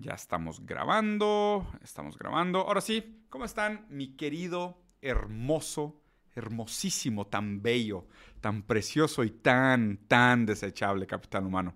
Ya estamos grabando, estamos grabando. Ahora sí, ¿cómo están, mi querido, hermoso, hermosísimo, tan bello, tan precioso y tan, tan desechable capitán humano?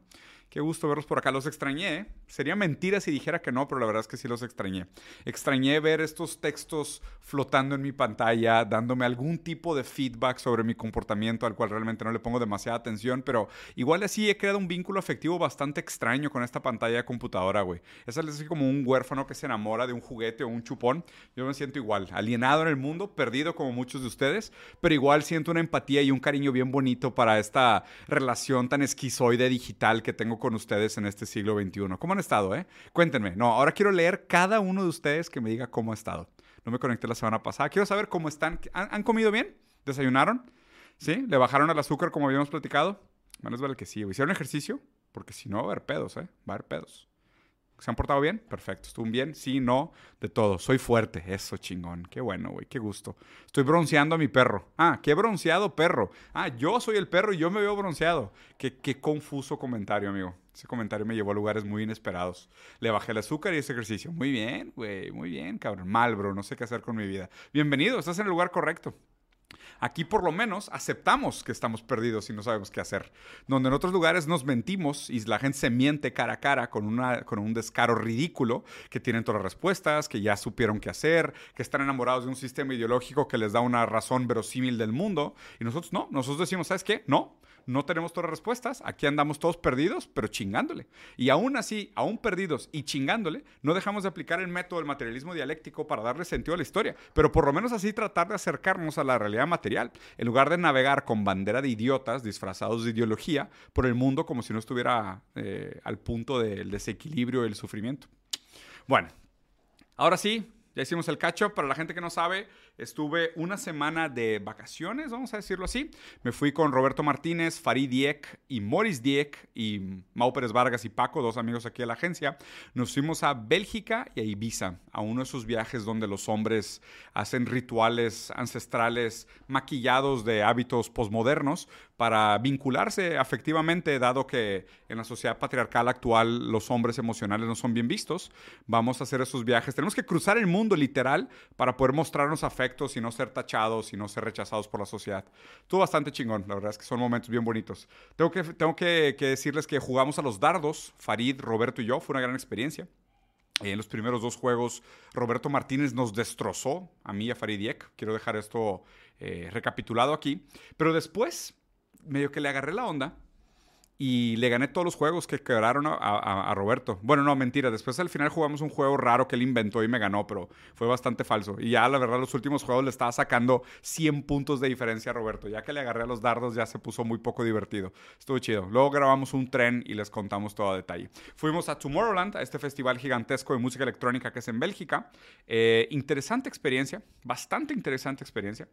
Qué gusto verlos por acá. Los extrañé. Sería mentira si dijera que no, pero la verdad es que sí los extrañé. Extrañé ver estos textos flotando en mi pantalla, dándome algún tipo de feedback sobre mi comportamiento, al cual realmente no le pongo demasiada atención, pero igual así he creado un vínculo afectivo bastante extraño con esta pantalla de computadora, güey. Es así como un huérfano que se enamora de un juguete o un chupón. Yo me siento igual, alienado en el mundo, perdido como muchos de ustedes, pero igual siento una empatía y un cariño bien bonito para esta relación tan esquizoide digital que tengo con ustedes en este siglo XXI. ¿Cómo han estado, eh? Cuéntenme. No, ahora quiero leer cada uno de ustedes que me diga cómo ha estado. No me conecté la semana pasada. Quiero saber cómo están. ¿Han, comido bien? ¿Desayunaron? ¿Sí? ¿Le bajaron el azúcar como habíamos platicado? Menos vale que sí. ¿Hicieron ejercicio? Porque si no, va a haber pedos, ¿eh? Va a haber pedos. ¿Se han portado bien? Perfecto. ¿Estuvo bien? Sí, no, de todo. Soy fuerte. Eso, chingón. Qué bueno, güey. Qué gusto. Estoy bronceando a mi perro. Ah, qué bronceado perro. Ah, yo soy el perro y yo me veo bronceado. Qué, qué confuso comentario, amigo. Ese comentario me llevó a lugares muy inesperados. Le bajé el azúcar y ese ejercicio. Muy bien, güey. Muy bien, cabrón. Mal, bro. No sé qué hacer con mi vida. Bienvenido. Estás en el lugar correcto. Aquí por lo menos aceptamos que estamos perdidos y no sabemos qué hacer. Donde en otros lugares nos mentimos y la gente se miente cara a cara con, una, con un descaro ridículo, que tienen todas las respuestas, que ya supieron qué hacer, que están enamorados de un sistema ideológico que les da una razón verosímil del mundo. Y nosotros no, nosotros decimos, ¿sabes qué? No, no tenemos todas las respuestas, aquí andamos todos perdidos, pero chingándole. Y aún así, aún perdidos y chingándole, no dejamos de aplicar el método del materialismo dialéctico para darle sentido a la historia, pero por lo menos así tratar de acercarnos a la realidad material, en lugar de navegar con bandera de idiotas disfrazados de ideología por el mundo como si no estuviera eh, al punto del desequilibrio y el sufrimiento. Bueno, ahora sí, ya hicimos el cacho. Para la gente que no sabe, estuve una semana de vacaciones, vamos a decirlo así. Me fui con Roberto Martínez, Farid Dieck y Morris Dieck y Mau Pérez Vargas y Paco, dos amigos aquí de la agencia. Nos fuimos a Bélgica y a Ibiza, a uno de esos viajes donde los hombres hacen rituales ancestrales maquillados de hábitos posmodernos para vincularse afectivamente, dado que en la sociedad patriarcal actual los hombres emocionales no son bien vistos. Vamos a hacer esos viajes. Tenemos que cruzar el mundo literal para poder mostrarnos afectos y no ser tachados y no ser rechazados por la sociedad. Estuvo bastante chingón, la verdad es que son momentos bien bonitos. Tengo que, tengo que, decirles que jugamos a los dardos, Farid, Roberto y yo, fue una gran experiencia. En los primeros dos juegos, Roberto Martínez nos destrozó, a mí y a Farid Quiero dejar esto eh, recapitulado aquí. Pero después, medio que le agarré la onda y le gané todos los juegos que quebraron a, Roberto. Bueno, no, mentira. Después al final jugamos un juego raro que él inventó y me ganó, pero fue bastante falso. Y ya, la verdad, los últimos juegos le estaba sacando 100 puntos de diferencia a Roberto. Ya que le agarré a los dardos, ya se puso muy poco divertido. Estuvo chido. Luego grabamos un tren y les contamos todo a detalle. Fuimos a Tomorrowland, a este festival gigantesco de música electrónica que es en Bélgica. Eh, interesante experiencia, bastante interesante experiencia.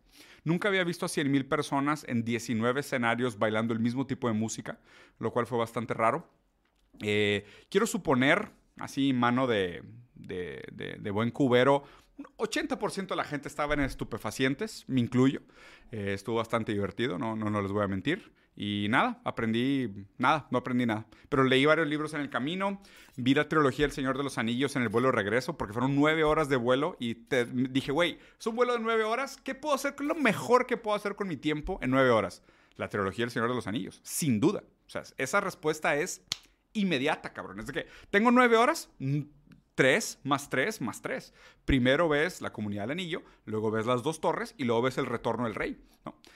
Nunca había visto a 100.000 personas en 19 escenarios bailando el mismo tipo de música lo cual fue bastante raro. Eh, quiero suponer, así mano de, de, buen cubero, 80% de la gente estaba en estupefacientes, me incluyo. Eh, estuvo bastante divertido, no, no, no les voy a mentir. Y nada, aprendí nada, no aprendí nada. Pero leí varios libros en el camino, vi la trilogía El Señor de los Anillos en el vuelo de regreso, porque fueron nueve horas de vuelo y dije, güey, es un vuelo de nueve horas, ¿qué puedo hacer? ¿Qué es lo mejor que puedo hacer con mi tiempo en nueve horas? La trilogía El Señor de los Anillos, sin duda. O sea, esa respuesta es inmediata, cabrón. Es de que tengo nueve horas, mm, tres más tres más tres. Primero ves la comunidad del anillo, luego ves las dos torres y luego ves el retorno del rey.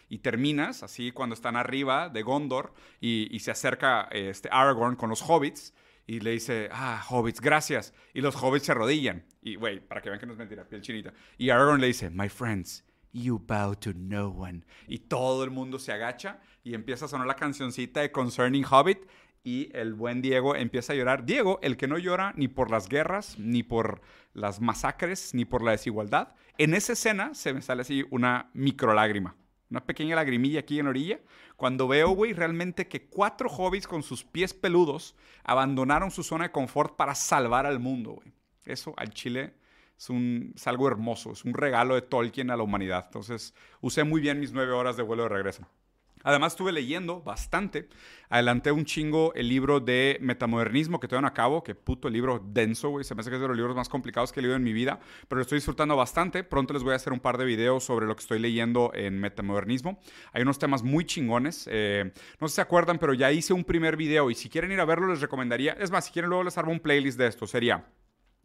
Y terminas así cuando están arriba de Gondor y, se acerca este Aragorn con los hobbits y le dice, ah, hobbits, gracias. Y los hobbits se arrodillan. Y, güey, para que vean que no es mentira, piel chinita. Y Aragorn le dice, my friends, you bow to no one. Y todo el mundo se agacha y empieza a sonar la cancioncita de Concerning Hobbit y el buen Diego empieza a llorar. Diego, el que no llora ni por las guerras, ni por las masacres, ni por la desigualdad. En esa escena se me sale así una micro lágrima, una pequeña lagrimilla aquí en la orilla, cuando veo, güey, realmente que cuatro hobbits con sus pies peludos abandonaron su zona de confort para salvar al mundo, güey. Eso al Chile es, un, es algo hermoso, es un regalo de Tolkien a la humanidad. Entonces, usé muy bien mis nueve horas de vuelo de regreso. Además estuve leyendo bastante, adelanté un chingo el libro de metamodernismo que todavía no acabo, que puto libro denso, güey, se me hace que es de los libros más complicados que he leído en mi vida, pero lo estoy disfrutando bastante. Pronto les voy a hacer un par de videos sobre lo que estoy leyendo en metamodernismo. Hay unos temas muy chingones, eh, no sé si se acuerdan, pero ya hice un primer video y si quieren ir a verlo les recomendaría, es más, si quieren luego les armo un playlist de esto, sería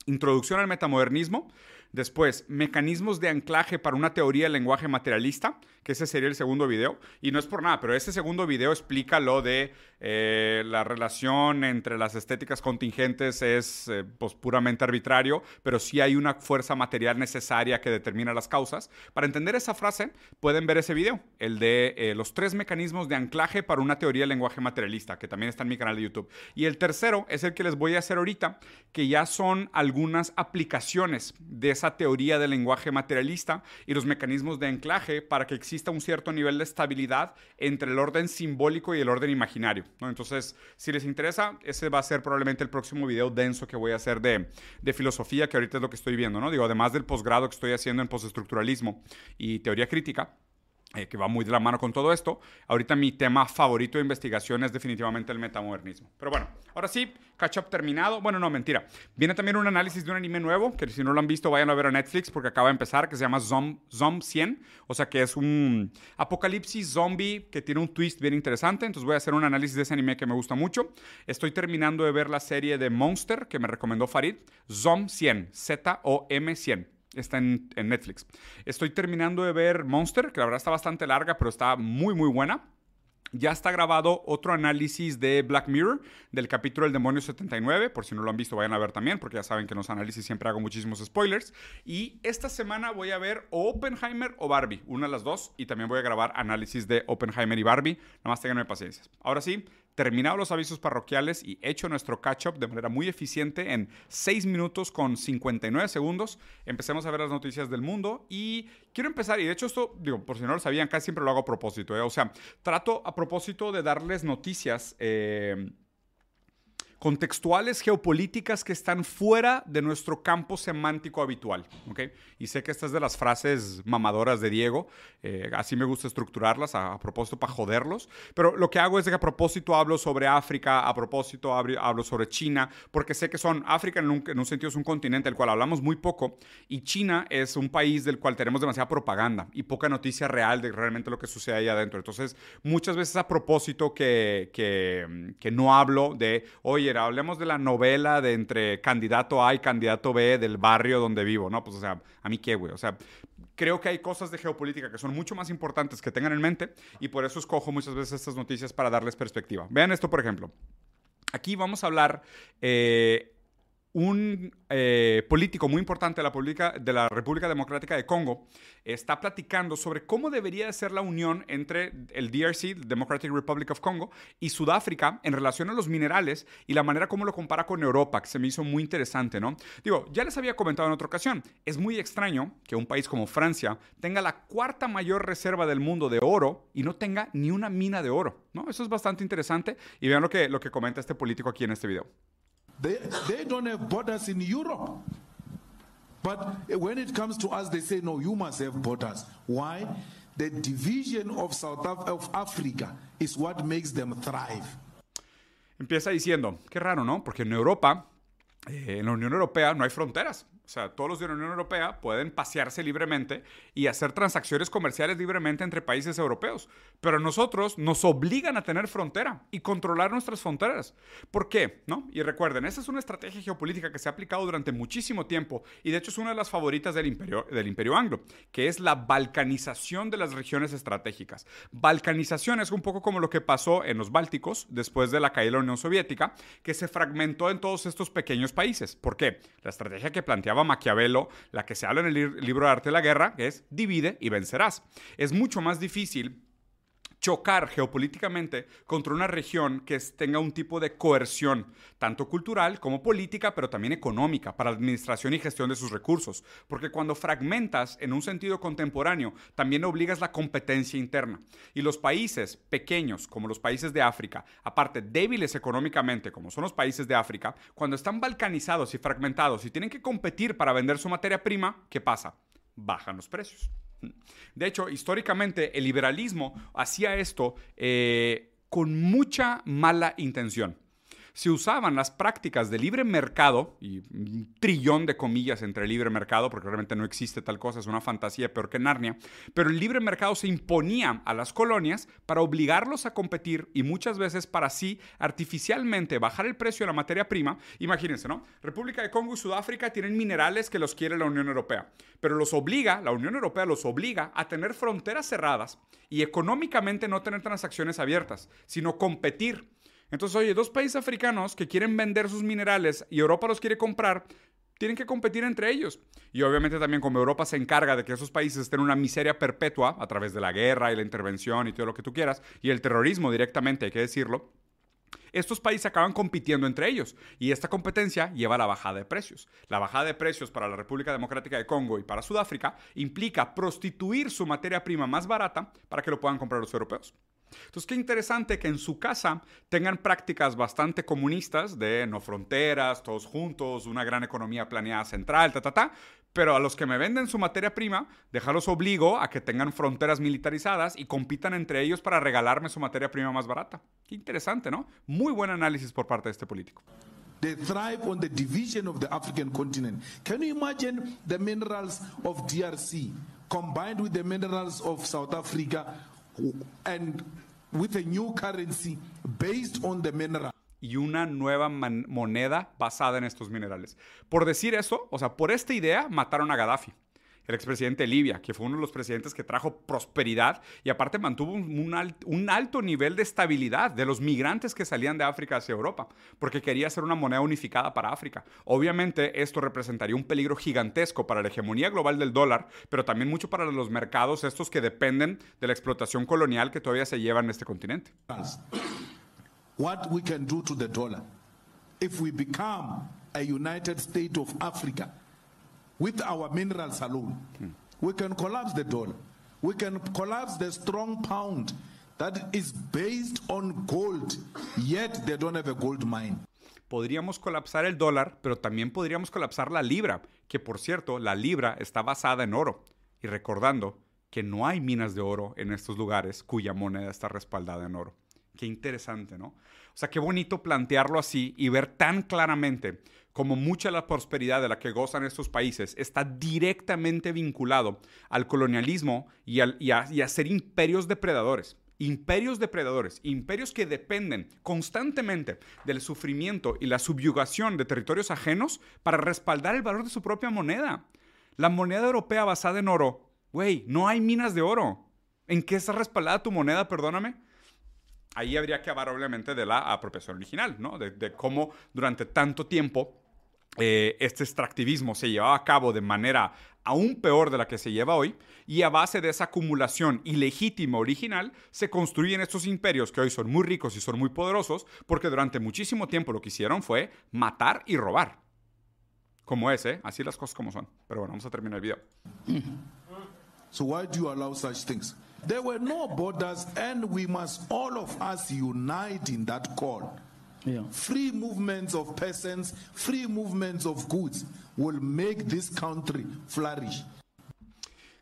Introducción al metamodernismo, Después, mecanismos de anclaje para una teoría del lenguaje materialista, que ese sería el segundo video. Y no es por nada, pero ese segundo video explica lo de eh, la relación entre las estéticas contingentes es eh, pues, puramente arbitrario, pero sí hay una fuerza material necesaria que determina las causas. Para entender esa frase, pueden ver ese video, el de eh, los tres mecanismos de anclaje para una teoría del lenguaje materialista, que también está en mi canal de YouTube. Y el tercero es el que les voy a hacer ahorita, que ya son algunas aplicaciones de esa teoría del lenguaje materialista y los mecanismos de anclaje para que exista un cierto nivel de estabilidad entre el orden simbólico y el orden imaginario. Entonces, si les interesa, ese va a ser probablemente el próximo video denso que voy a hacer de, de filosofía, que ahorita es lo que estoy viendo. ¿no? Digo, además del posgrado que estoy haciendo en postestructuralismo y teoría crítica eh, que va muy de la mano con todo esto. Ahorita mi tema favorito de investigación es definitivamente el metamodernismo. Pero bueno, ahora sí, catch up terminado. Bueno, no, mentira. Viene también un análisis de un anime nuevo, que si no lo han visto, vayan a ver a Netflix porque acaba de empezar, que se llama Zom, Zom 100. O sea que es un apocalipsis zombie que tiene un twist bien interesante. Entonces voy a hacer un análisis de ese anime que me gusta mucho. Estoy terminando de ver la serie de Monster que me recomendó Farid. Zom 100, Z-O-M 100. Está en, Netflix. Estoy terminando de ver Monster, que la verdad está bastante larga, pero está muy, muy buena. Ya está grabado otro análisis de Black Mirror del capítulo El Demonio 79. Por si no lo han visto, vayan a ver también, porque ya saben que en los análisis siempre hago muchísimos spoilers. Y esta semana voy a ver Oppenheimer o Barbie, una de las dos. Y también voy a grabar análisis de Oppenheimer y Barbie. Nada más tenganme paciencia. Ahora sí, terminado los avisos parroquiales y hecho nuestro catch-up de manera muy eficiente en 6 minutos con 59 segundos, empecemos a ver las noticias del mundo y quiero empezar, y de hecho esto, digo, por si no lo sabían, casi siempre lo hago a propósito, ¿eh? o sea, trato a propósito de darles noticias. Eh, contextuales geopolíticas que están fuera de nuestro campo semántico habitual. ¿okay? Y sé que estas de las frases mamadoras de Diego, eh, así me gusta estructurarlas a, propósito para joderlos, pero lo que hago es que a propósito hablo sobre África, a propósito hablo, sobre China, porque sé que son África en un, en un sentido es un continente del cual hablamos muy poco y China es un país del cual tenemos demasiada propaganda y poca noticia real de realmente lo que sucede ahí adentro. Entonces, muchas veces a propósito que, que, que no hablo de, oye, hablemos de la novela de entre candidato A y candidato B del barrio donde vivo, ¿no? Pues, o sea, a mí qué, güey. O sea, creo que hay cosas de geopolítica que son mucho más importantes que tengan en mente y por eso escojo muchas veces estas noticias para darles perspectiva. Vean esto, por ejemplo. Aquí vamos a hablar eh, un eh, político muy importante de la, República Democrática de Congo está platicando sobre cómo debería ser la unión entre el DRC, Democratic Republic of Congo, y Sudáfrica en relación a los minerales y la manera como lo compara con Europa, que se me hizo muy interesante, ¿no? Digo, ya les había comentado en otra ocasión, es muy extraño que un país como Francia tenga la cuarta mayor reserva del mundo de oro y no tenga ni una mina de oro, ¿no? Eso es bastante interesante y vean lo que, lo que comenta este político aquí en este video. They, they don't have borders in Europe. But when it comes to us, they say, no, you must have borders. Why? The division of South Af of Africa is what makes them thrive. Empieza diciendo, qué raro, ¿no? Porque en Europa, eh, en la Unión Europea, no hay fronteras. O sea, todos los de la Unión Europea pueden pasearse libremente y hacer transacciones comerciales libremente entre países europeos. Pero nosotros nos obligan a tener frontera y controlar nuestras fronteras. ¿Por qué? ¿No? Y recuerden, esa es una estrategia geopolítica que se ha aplicado durante muchísimo tiempo y de hecho es una de las favoritas del imperio, del imperio anglo, que es la balcanización de las regiones estratégicas. Balcanización es un poco como lo que pasó en los Bálticos después de la caída de la Unión Soviética, que se fragmentó en todos estos pequeños países. ¿Por qué? La estrategia que planteaba Maquiavelo, la que se habla en el libro de arte de la guerra, es divide y vencerás. Es mucho más difícil chocar geopolíticamente contra una región que tenga un tipo de coerción, tanto cultural como política, pero también económica, para administración y gestión de sus recursos. Porque cuando fragmentas en un sentido contemporáneo, también obligas la competencia interna. Y los países pequeños, como los países de África, aparte débiles económicamente, como son los países de África, cuando están balcanizados y fragmentados y tienen que competir para vender su materia prima, ¿qué pasa? Bajan los precios. De hecho, históricamente el liberalismo hacía esto eh, con mucha mala intención se usaban las prácticas de libre mercado, y un trillón de comillas entre libre mercado, porque realmente no existe tal cosa, es una fantasía peor que Narnia, pero el libre mercado se imponía a las colonias para obligarlos a competir y muchas veces para así artificialmente bajar el precio de la materia prima. Imagínense, ¿no? República de Congo y Sudáfrica tienen minerales que los quiere la Unión Europea, pero los obliga, la Unión Europea los obliga a tener fronteras cerradas y económicamente no tener transacciones abiertas, sino competir entonces, oye, dos países africanos que quieren vender sus minerales y Europa los quiere comprar, tienen que competir entre ellos. Y obviamente también como Europa se encarga de que esos países estén en una miseria perpetua a través de la guerra y la intervención y todo lo que tú quieras, y el terrorismo directamente, hay que decirlo, estos países acaban compitiendo entre ellos y esta competencia lleva a la bajada de precios. La bajada de precios para la República Democrática de Congo y para Sudáfrica implica prostituir su materia prima más barata para que lo puedan comprar los europeos. Entonces, qué interesante que en su casa tengan prácticas bastante comunistas de no fronteras, todos juntos, una gran economía planeada central, ta, ta, ta, pero a los que me venden su materia prima, dejarlos obligo a que tengan fronteras militarizadas y compitan entre ellos para regalarme su materia prima más barata. Qué interesante, ¿no? Muy buen análisis por parte de este político. They thrive on the division of the African continent. Can you imagine the minerals of DRC combined with the minerals of South Africa and with a new currency based on the mineral? y una nueva moneda basada en estos minerales. Por decir eso, o sea, por esta idea mataron a Gaddafi, el expresidente de Libia, que fue uno de los presidentes que trajo prosperidad y aparte mantuvo un, alto nivel de estabilidad de los migrantes que salían de África hacia Europa, porque quería hacer una moneda unificada para África. Obviamente esto representaría un peligro gigantesco para la hegemonía global del dólar, pero también mucho para los mercados estos que dependen de la explotación colonial que todavía se lleva en este continente. what we can do to the dollar if we become a United States of Africa with our minerals alone. Hmm. We can collapse the dollar. We can collapse the strong pound that is based on gold, yet they don't have a gold mine. Podríamos colapsar el dólar, pero también podríamos colapsar la libra, que por cierto, la libra está basada en oro. Y recordando que no hay minas de oro en estos lugares cuya moneda está respaldada en oro. Qué interesante, ¿no? O sea, qué bonito plantearlo así y ver tan claramente como mucha la prosperidad de la que gozan estos países está directamente vinculado al colonialismo y, a, ser imperios depredadores. Imperios depredadores, imperios que dependen constantemente del sufrimiento y la subyugación de territorios ajenos para respaldar el valor de su propia moneda. La moneda europea basada en oro, güey, no hay minas de oro. ¿En qué está respaldada tu moneda, perdóname? ahí habría que hablar obviamente de la apropiación original, ¿no? De, cómo durante tanto tiempo eh, este extractivismo se llevaba a cabo de manera aún peor de la que se lleva hoy, y a base de esa acumulación ilegítima original se construyen estos imperios que hoy son muy ricos y son muy poderosos, porque durante muchísimo tiempo lo que hicieron fue matar y robar. Como es, ¿eh? Así las cosas como son. Pero bueno, vamos a terminar el video. So why do you allow such things? There were no borders, and we must all of us unite in that call. Free movements of persons, free movements of goods will make this country flourish.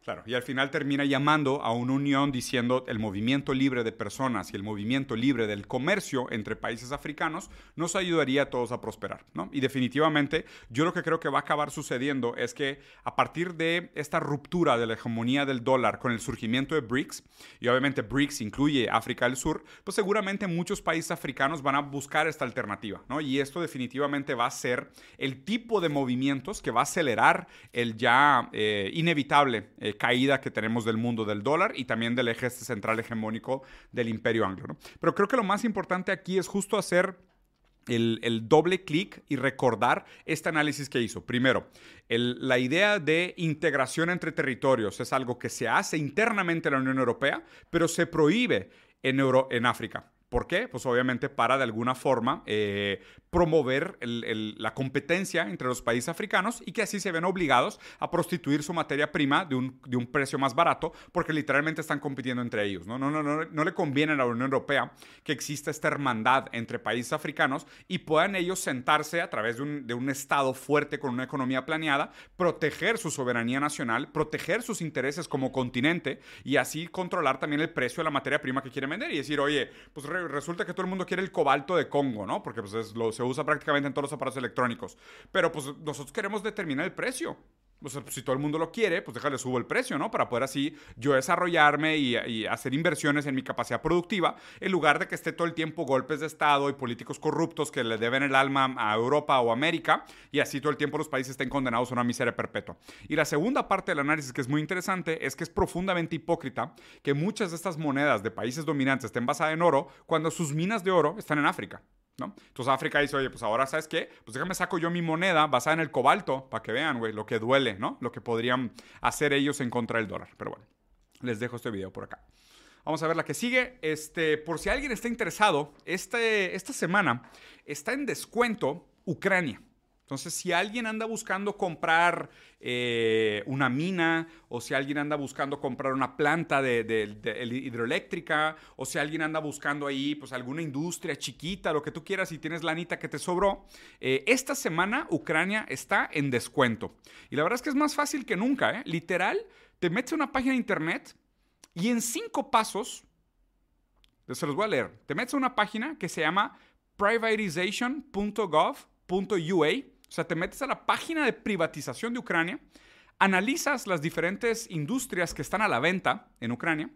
Claro, y al final termina llamando a una unión diciendo el movimiento libre de personas y el movimiento libre del comercio entre países africanos nos ayudaría a todos a prosperar, ¿no? Y definitivamente yo lo que creo que va a acabar sucediendo es que a partir de esta ruptura de la hegemonía del dólar con el surgimiento de BRICS, y obviamente BRICS incluye África del Sur, pues seguramente muchos países africanos van a buscar esta alternativa, ¿no? Y esto definitivamente va a ser el tipo de movimientos que va a acelerar el ya eh, inevitable eh, caída que tenemos del mundo del dólar y también del eje este central hegemónico del imperio anglo. Pero creo que lo más importante aquí es justo hacer el, doble clic y recordar este análisis que hizo. Primero, la idea de integración entre territorios es algo que se hace internamente en la Unión Europea, pero se prohíbe en, Euro, en África. ¿Por qué? Pues obviamente para de alguna forma eh, promover la competencia entre los países africanos y que así se ven obligados a prostituir su materia prima de un, de un precio más barato porque literalmente están compitiendo entre ellos. ¿no? No, no, no, no le conviene a la Unión Europea que exista esta hermandad entre países africanos y puedan ellos sentarse a través de un, de un Estado fuerte con una economía planeada, proteger su soberanía nacional, proteger sus intereses como continente y así controlar también el precio de la materia prima que quieren vender y decir, oye, pues resulta que todo el mundo quiere el cobalto de Congo, ¿no? Porque pues es, lo, se usa prácticamente en todos los aparatos electrónicos. Pero pues nosotros queremos determinar el precio. O sea, si todo el mundo lo quiere, pues déjale subo el precio, ¿no? Para poder así yo desarrollarme y, hacer inversiones en mi capacidad productiva, en lugar de que esté todo el tiempo golpes de Estado y políticos corruptos que le deben el alma a Europa o América, y así todo el tiempo los países estén condenados a una miseria perpetua. Y la segunda parte del análisis que es muy interesante es que es profundamente hipócrita que muchas de estas monedas de países dominantes estén basadas en oro cuando sus minas de oro están en África. ¿No? Entonces África dice, oye, pues ahora, ¿sabes qué? Pues déjame saco yo mi moneda basada en el cobalto para que vean, güey, lo que duele, ¿no? Lo que podrían hacer ellos en contra del dólar. Pero bueno, les dejo este video por acá. Vamos a ver la que sigue. Este, por si alguien está interesado, este, esta semana está en descuento Ucrania. Entonces, si alguien anda buscando comprar eh, una mina, o si alguien anda buscando comprar una planta de, hidroeléctrica, o si alguien anda buscando ahí pues alguna industria chiquita, lo que tú quieras, y tienes lanita que te sobró, eh, esta semana Ucrania está en descuento. Y la verdad es que es más fácil que nunca, ¿eh? Literal, te metes a una página de internet y en cinco pasos, se los voy a leer, te metes a una página que se llama privatization.gov.ua o sea, te metes a la página de privatización de Ucrania, analizas las diferentes industrias que están a la venta en Ucrania,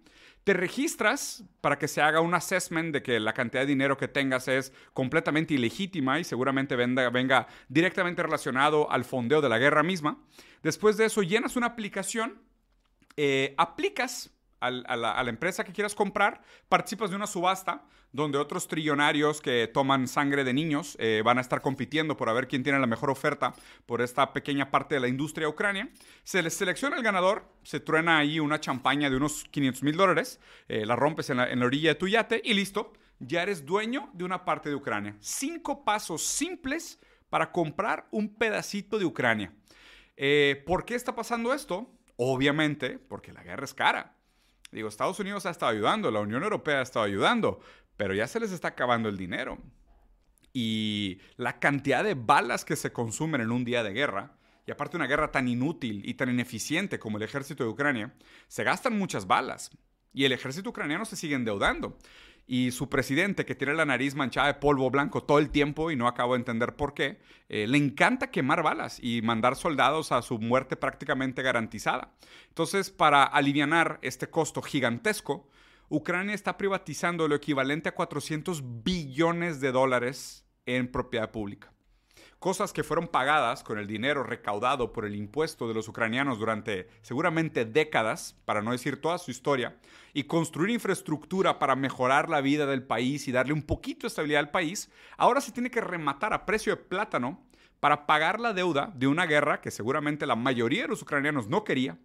te registras para que se haga un assessment de que la cantidad de dinero que tengas es completamente ilegítima y seguramente venga, directamente relacionado al fondeo de la guerra misma. Después de eso, llenas una aplicación, eh, aplicas a la, empresa que quieras comprar, participas de una subasta donde otros trillonarios que toman sangre de niños eh, van a estar compitiendo por ver quién tiene la mejor oferta por esta pequeña parte de la industria ucrania. Se les selecciona el ganador, se truena ahí una champaña de unos 500 mil dólares, eh, la rompes en la, orilla de tu yate y listo, ya eres dueño de una parte de Ucrania. Cinco pasos simples para comprar un pedacito de Ucrania. Eh, ¿Por qué está pasando esto? Obviamente porque la guerra es cara. Digo, Estados Unidos ha estado ayudando, la Unión Europea ha estado ayudando, pero ya se les está acabando el dinero. Y la cantidad de balas que se consumen en un día de guerra, y aparte una guerra tan inútil y tan ineficiente como el ejército de Ucrania, se gastan muchas balas. Y el ejército ucraniano se sigue endeudando y su presidente, que tiene la nariz manchada de polvo blanco todo el tiempo y no acabo de entender por qué, eh, le encanta quemar balas y mandar soldados a su muerte prácticamente garantizada. Entonces, para aliviar este costo gigantesco, Ucrania está privatizando lo equivalente a 400 billones de dólares en propiedad pública cosas que fueron pagadas con el dinero recaudado por el impuesto de los ucranianos durante seguramente décadas, para no decir toda su historia, y construir infraestructura para mejorar la vida del país y darle un poquito de estabilidad al país, ahora se tiene que rematar a precio de plátano para pagar la deuda de una guerra que seguramente la mayoría de los ucranianos no quería,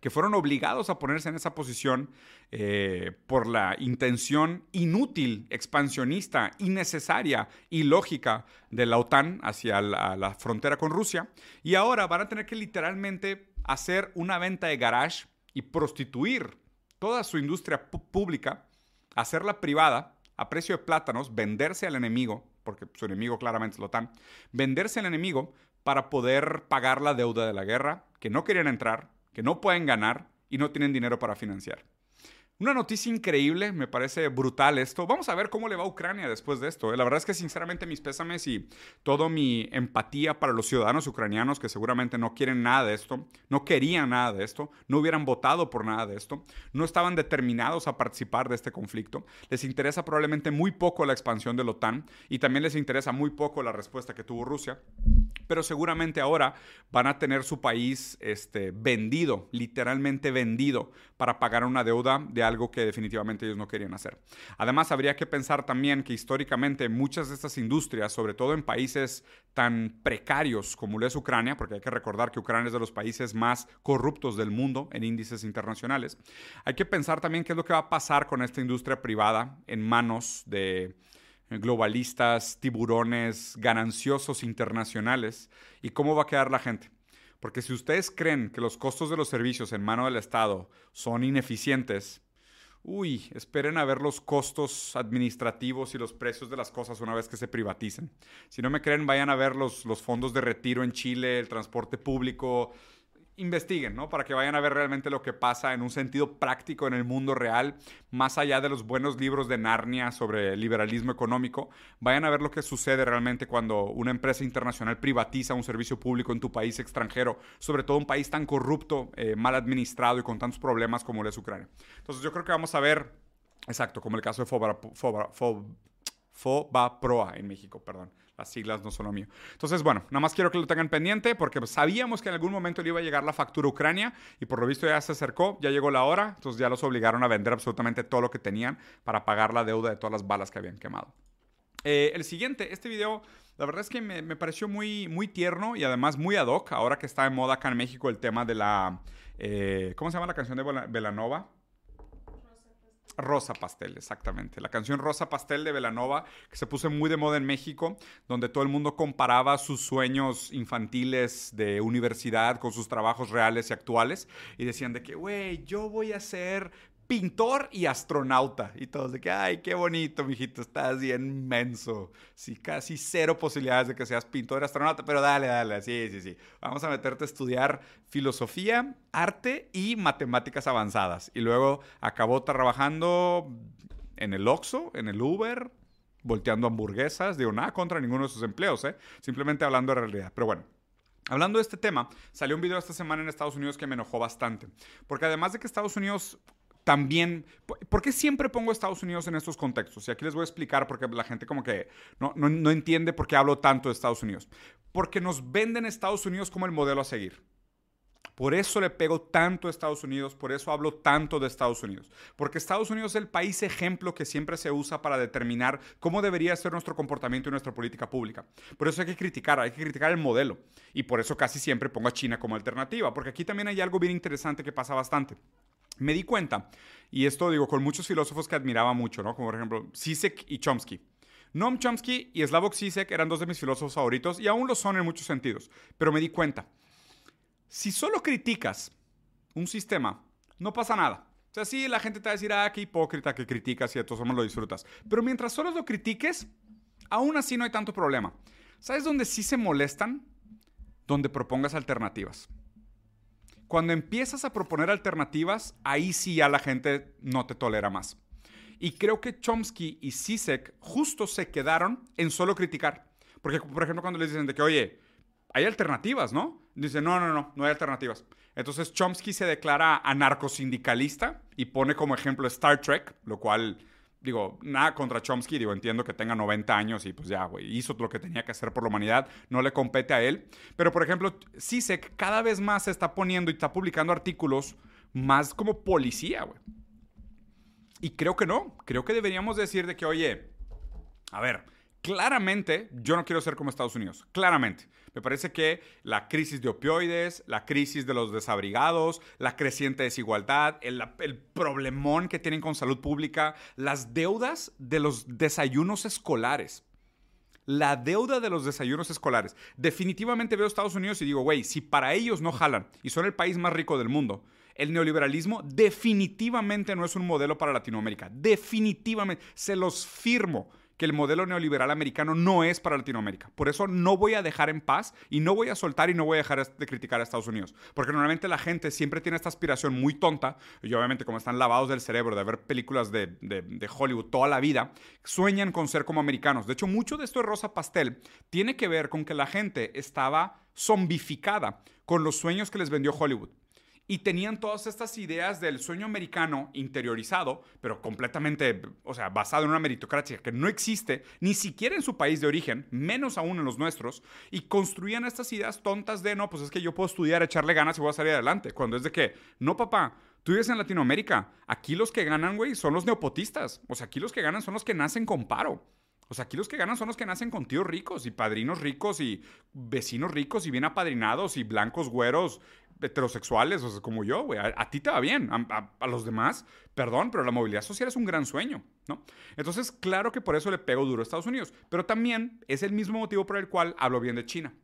que fueron obligados a ponerse en esa posición eh, por la intención inútil, expansionista, innecesaria y lógica de la OTAN hacia la, la frontera con Rusia. Y ahora van a tener que literalmente hacer una venta de garage y prostituir toda su industria pública, hacerla privada a precio de plátanos, venderse al enemigo, porque su enemigo claramente es la OTAN, venderse al enemigo para poder pagar la deuda de la guerra, que no querían entrar, que no pueden ganar y no tienen dinero para financiar. Una noticia increíble, me parece brutal esto. Vamos a ver cómo le va a Ucrania después de esto. ¿eh? La verdad es que sinceramente mis pésames y toda mi empatía para los ciudadanos ucranianos que seguramente no quieren nada de esto, no querían nada de esto, no hubieran votado por nada de esto, no estaban determinados a participar de este conflicto. Les interesa probablemente muy poco la expansión de la OTAN y también les interesa muy poco la respuesta que tuvo Rusia pero seguramente ahora van a tener su país este, vendido, literalmente vendido, para pagar una deuda de algo que definitivamente ellos no querían hacer. Además, habría que pensar también que históricamente muchas de estas industrias, sobre todo en países tan precarios como lo es Ucrania, porque hay que recordar que Ucrania es de los países más corruptos del mundo en índices internacionales, hay que pensar también qué es lo que va a pasar con esta industria privada en manos de globalistas, tiburones, gananciosos internacionales y cómo va a quedar la gente. Porque si ustedes creen que los costos de los servicios en mano del Estado son ineficientes, uy, esperen a ver los costos administrativos y los precios de las cosas una vez que se privaticen. Si no me creen, vayan a ver los, los fondos de retiro en Chile, el transporte público, investiguen, ¿no? Para que vayan a ver realmente lo que pasa en un sentido práctico en el mundo real, más allá de los buenos libros de Narnia sobre liberalismo económico. Vayan a ver lo que sucede realmente cuando una empresa internacional privatiza un servicio público en tu país extranjero, sobre todo un país tan corrupto, eh, mal administrado y con tantos problemas como es Ucrania. Entonces yo creo que vamos a ver, exacto, como el caso de Foba, Proa en México, perdón. Las siglas no son lo mío. Entonces, bueno, nada más quiero que lo tengan pendiente porque sabíamos que en algún momento le iba a llegar la factura a Ucrania y por lo visto ya se acercó, ya llegó la hora, entonces ya los obligaron a vender absolutamente todo lo que tenían para pagar la deuda de todas las balas que habían quemado. Eh, el siguiente, este video, la verdad es que me, pareció muy, muy tierno y además muy ad hoc, ahora que está de moda acá en México el tema de la... Eh, ¿Cómo se llama la canción de Velanova? Rosa Pastel, exactamente. La canción Rosa Pastel de Velanova, que se puso muy de moda en México, donde todo el mundo comparaba sus sueños infantiles de universidad con sus trabajos reales y actuales. Y decían de que, güey, yo voy a ser pintor y astronauta. Y todos de que, ay, qué bonito, mijito, estás bien menso. Sí, casi cero posibilidades de que seas pintor y astronauta, pero dale, dale, sí, sí, sí. Vamos a meterte a estudiar filosofía, arte y matemáticas avanzadas. Y luego acabó trabajando en el Oxxo, en el Uber, volteando hamburguesas. Digo, nada contra ninguno de sus empleos, ¿eh? Simplemente hablando de realidad. Pero bueno. Hablando de este tema, salió un video esta semana en Estados Unidos que me enojó bastante. Porque además de que Estados Unidos también, ¿por qué siempre pongo Estados Unidos en estos contextos? Y aquí les voy a explicar porque la gente como que no, no, entiende por qué hablo tanto de Estados Unidos. Porque nos venden Estados Unidos como el modelo a seguir. Por eso le pego tanto a Estados Unidos, por eso hablo tanto de Estados Unidos. Porque Estados Unidos es el país ejemplo que siempre se usa para determinar cómo debería ser nuestro comportamiento y nuestra política pública. Por eso hay que criticar, hay que criticar el modelo. Y por eso casi siempre pongo a China como alternativa. Porque aquí también hay algo bien interesante que pasa bastante me di cuenta, y esto digo con muchos filósofos que admiraba mucho, ¿no? Como por ejemplo Zizek y Chomsky. Noam Chomsky y Slavoj Zizek eran dos de mis filósofos favoritos y aún lo son en muchos sentidos, pero me di cuenta, si solo criticas un sistema, no pasa nada. O sea, sí, la gente te va a decir, ah, qué hipócrita que criticas y de todos lo disfrutas. Pero mientras solo lo critiques, aún así no hay tanto problema. ¿Sabes dónde sí se molestan? Donde propongas alternativas. Cuando empiezas a proponer alternativas, ahí sí ya la gente no te tolera más. Y creo que Chomsky y Sisek justo se quedaron en solo criticar. Porque, por ejemplo, cuando les dicen de que, oye, hay alternativas, ¿no? Dicen, no, no, no, no hay alternativas. Entonces Chomsky se declara anarcosindicalista y pone como ejemplo Star Trek, lo cual digo, nada contra Chomsky, digo, entiendo que tenga 90 años y pues ya, güey, hizo lo que tenía que hacer por la humanidad, no le compete a él. Pero, por ejemplo, CISEC cada vez más se está poniendo y está publicando artículos más como policía, güey. Y creo que no, creo que deberíamos decir de que, oye, a ver, claramente yo no quiero ser como Estados Unidos, claramente. Me parece que la crisis de opioides, la crisis de los desabrigados, la creciente desigualdad, el, problemón que tienen con salud pública, las deudas de los desayunos escolares. La deuda de los desayunos escolares. Definitivamente veo Estados Unidos y digo, güey, si para ellos no jalan y son el país más rico del mundo, el neoliberalismo definitivamente no es un modelo para Latinoamérica. Definitivamente. Se los firmo que el modelo neoliberal americano no es para Latinoamérica. Por eso no voy a dejar en paz y no voy a soltar y no voy a dejar de criticar a Estados Unidos. Porque normalmente la gente siempre tiene esta aspiración muy tonta, y obviamente como están lavados del cerebro de ver películas de, Hollywood toda la vida, sueñan con ser como americanos. De hecho, mucho de esto de Rosa Pastel tiene que ver con que la gente estaba zombificada con los sueños que les vendió Hollywood y tenían todas estas ideas del sueño americano interiorizado, pero completamente, o sea, basado en una meritocracia que no existe ni siquiera en su país de origen, menos aún en los nuestros, y construían estas ideas tontas de, no, pues es que yo puedo estudiar, echarle ganas y voy a salir adelante, cuando es de que, no, papá, tú vives en Latinoamérica, aquí los que ganan, güey, son los neopotistas, o sea, aquí los que ganan son los que nacen con paro. O sea, aquí los que ganan son los que nacen con tíos ricos y padrinos ricos y vecinos ricos y bien apadrinados y blancos güeros heterosexuales, o sea, como yo, güey. A, ti te va bien, a, los demás, perdón, pero la movilidad social es un gran sueño, ¿no? Entonces, claro que por eso le pego duro a Estados Unidos, pero también es el mismo motivo por el cual hablo bien de China.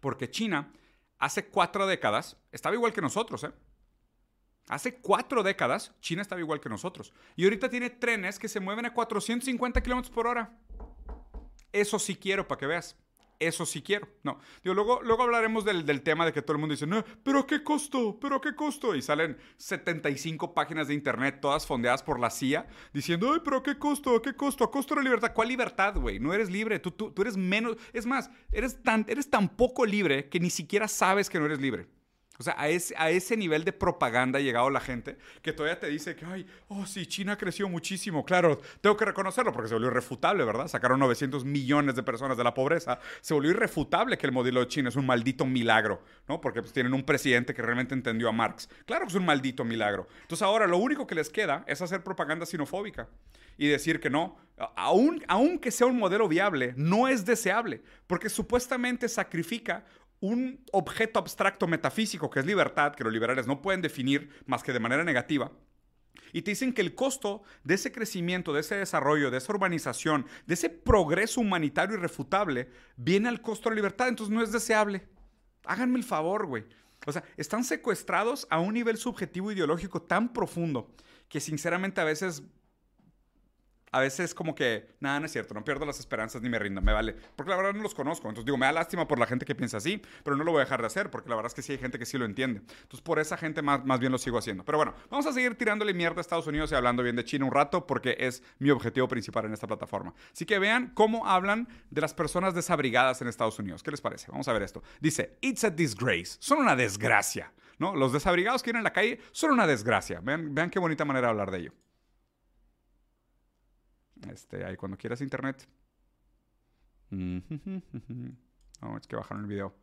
Porque China, hace cuatro décadas, estaba igual que nosotros, ¿eh? Hace cuatro décadas, China estaba igual que nosotros. Y ahorita tiene trenes que se mueven a 450 kilómetros por hora. Eso sí quiero para que veas. Eso sí quiero. No. Digo, luego, luego hablaremos del, del, tema de que todo el mundo dice, no, pero ¿a qué costo? ¿Pero qué costo? Y salen 75 páginas de internet, todas fondeadas por la CIA, diciendo, ay, pero ¿a qué costo? ¿A qué costo? ¿A costo de la libertad? ¿Cuál libertad, güey? No eres libre. Tú, tú, tú eres menos. Es más, eres tan, eres tan poco libre que ni siquiera sabes que no eres libre. O sea, a ese, a ese nivel de propaganda ha llegado la gente que todavía te dice que, ay, oh, sí, China creció muchísimo. Claro, tengo que reconocerlo porque se volvió irrefutable, ¿verdad? Sacaron 900 millones de personas de la pobreza. Se volvió irrefutable que el modelo de China es un maldito milagro, ¿no? Porque pues, tienen un presidente que realmente entendió a Marx. Claro que es un maldito milagro. Entonces ahora lo único que les queda es hacer propaganda sinofóbica y decir que no, aun, aunque sea un modelo viable, no es deseable, porque supuestamente sacrifica un objeto abstracto metafísico que es libertad, que los liberales no pueden definir más que de manera negativa, y te dicen que el costo de ese crecimiento, de ese desarrollo, de esa urbanización, de ese progreso humanitario irrefutable, viene al costo de la libertad, entonces no es deseable. Háganme el favor, güey. O sea, están secuestrados a un nivel subjetivo ideológico tan profundo que sinceramente a veces a veces como que, nada, no es cierto, no pierdo las esperanzas ni me rindo, me vale. Porque la verdad no los conozco. Entonces digo, me da lástima por la gente que piensa así, pero no lo voy a dejar de hacer porque la verdad es que sí hay gente que sí lo entiende. Entonces por esa gente más, más bien lo sigo haciendo. Pero bueno, vamos a seguir tirándole mierda a Estados Unidos y hablando bien de China un rato porque es mi objetivo principal en esta plataforma. Así que vean cómo hablan de las personas desabrigadas en Estados Unidos. ¿Qué les parece? Vamos a ver esto. Dice, it's a disgrace. Son una desgracia. ¿No? Los desabrigados que vienen en la calle son una desgracia. Vean, vean qué bonita manera de hablar de ello. Este, ahí cuando quieras internet. No, es que bajaron el video.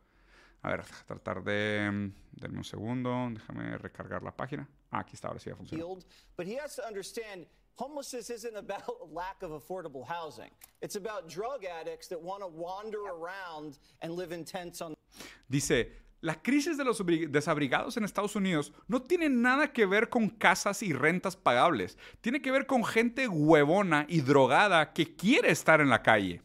A ver, tratar de... Denme un segundo, déjame recargar la página. Ah, aquí está, ahora sí ya funciona. But he has to understand homelessness isn't about lack of affordable housing. It's about drug addicts that want to wander around and live in tents on... Dice, la crisis de los desabrigados en Estados Unidos no tiene nada que ver con casas y rentas pagables. Tiene que ver con gente huevona y drogada que quiere estar en la calle.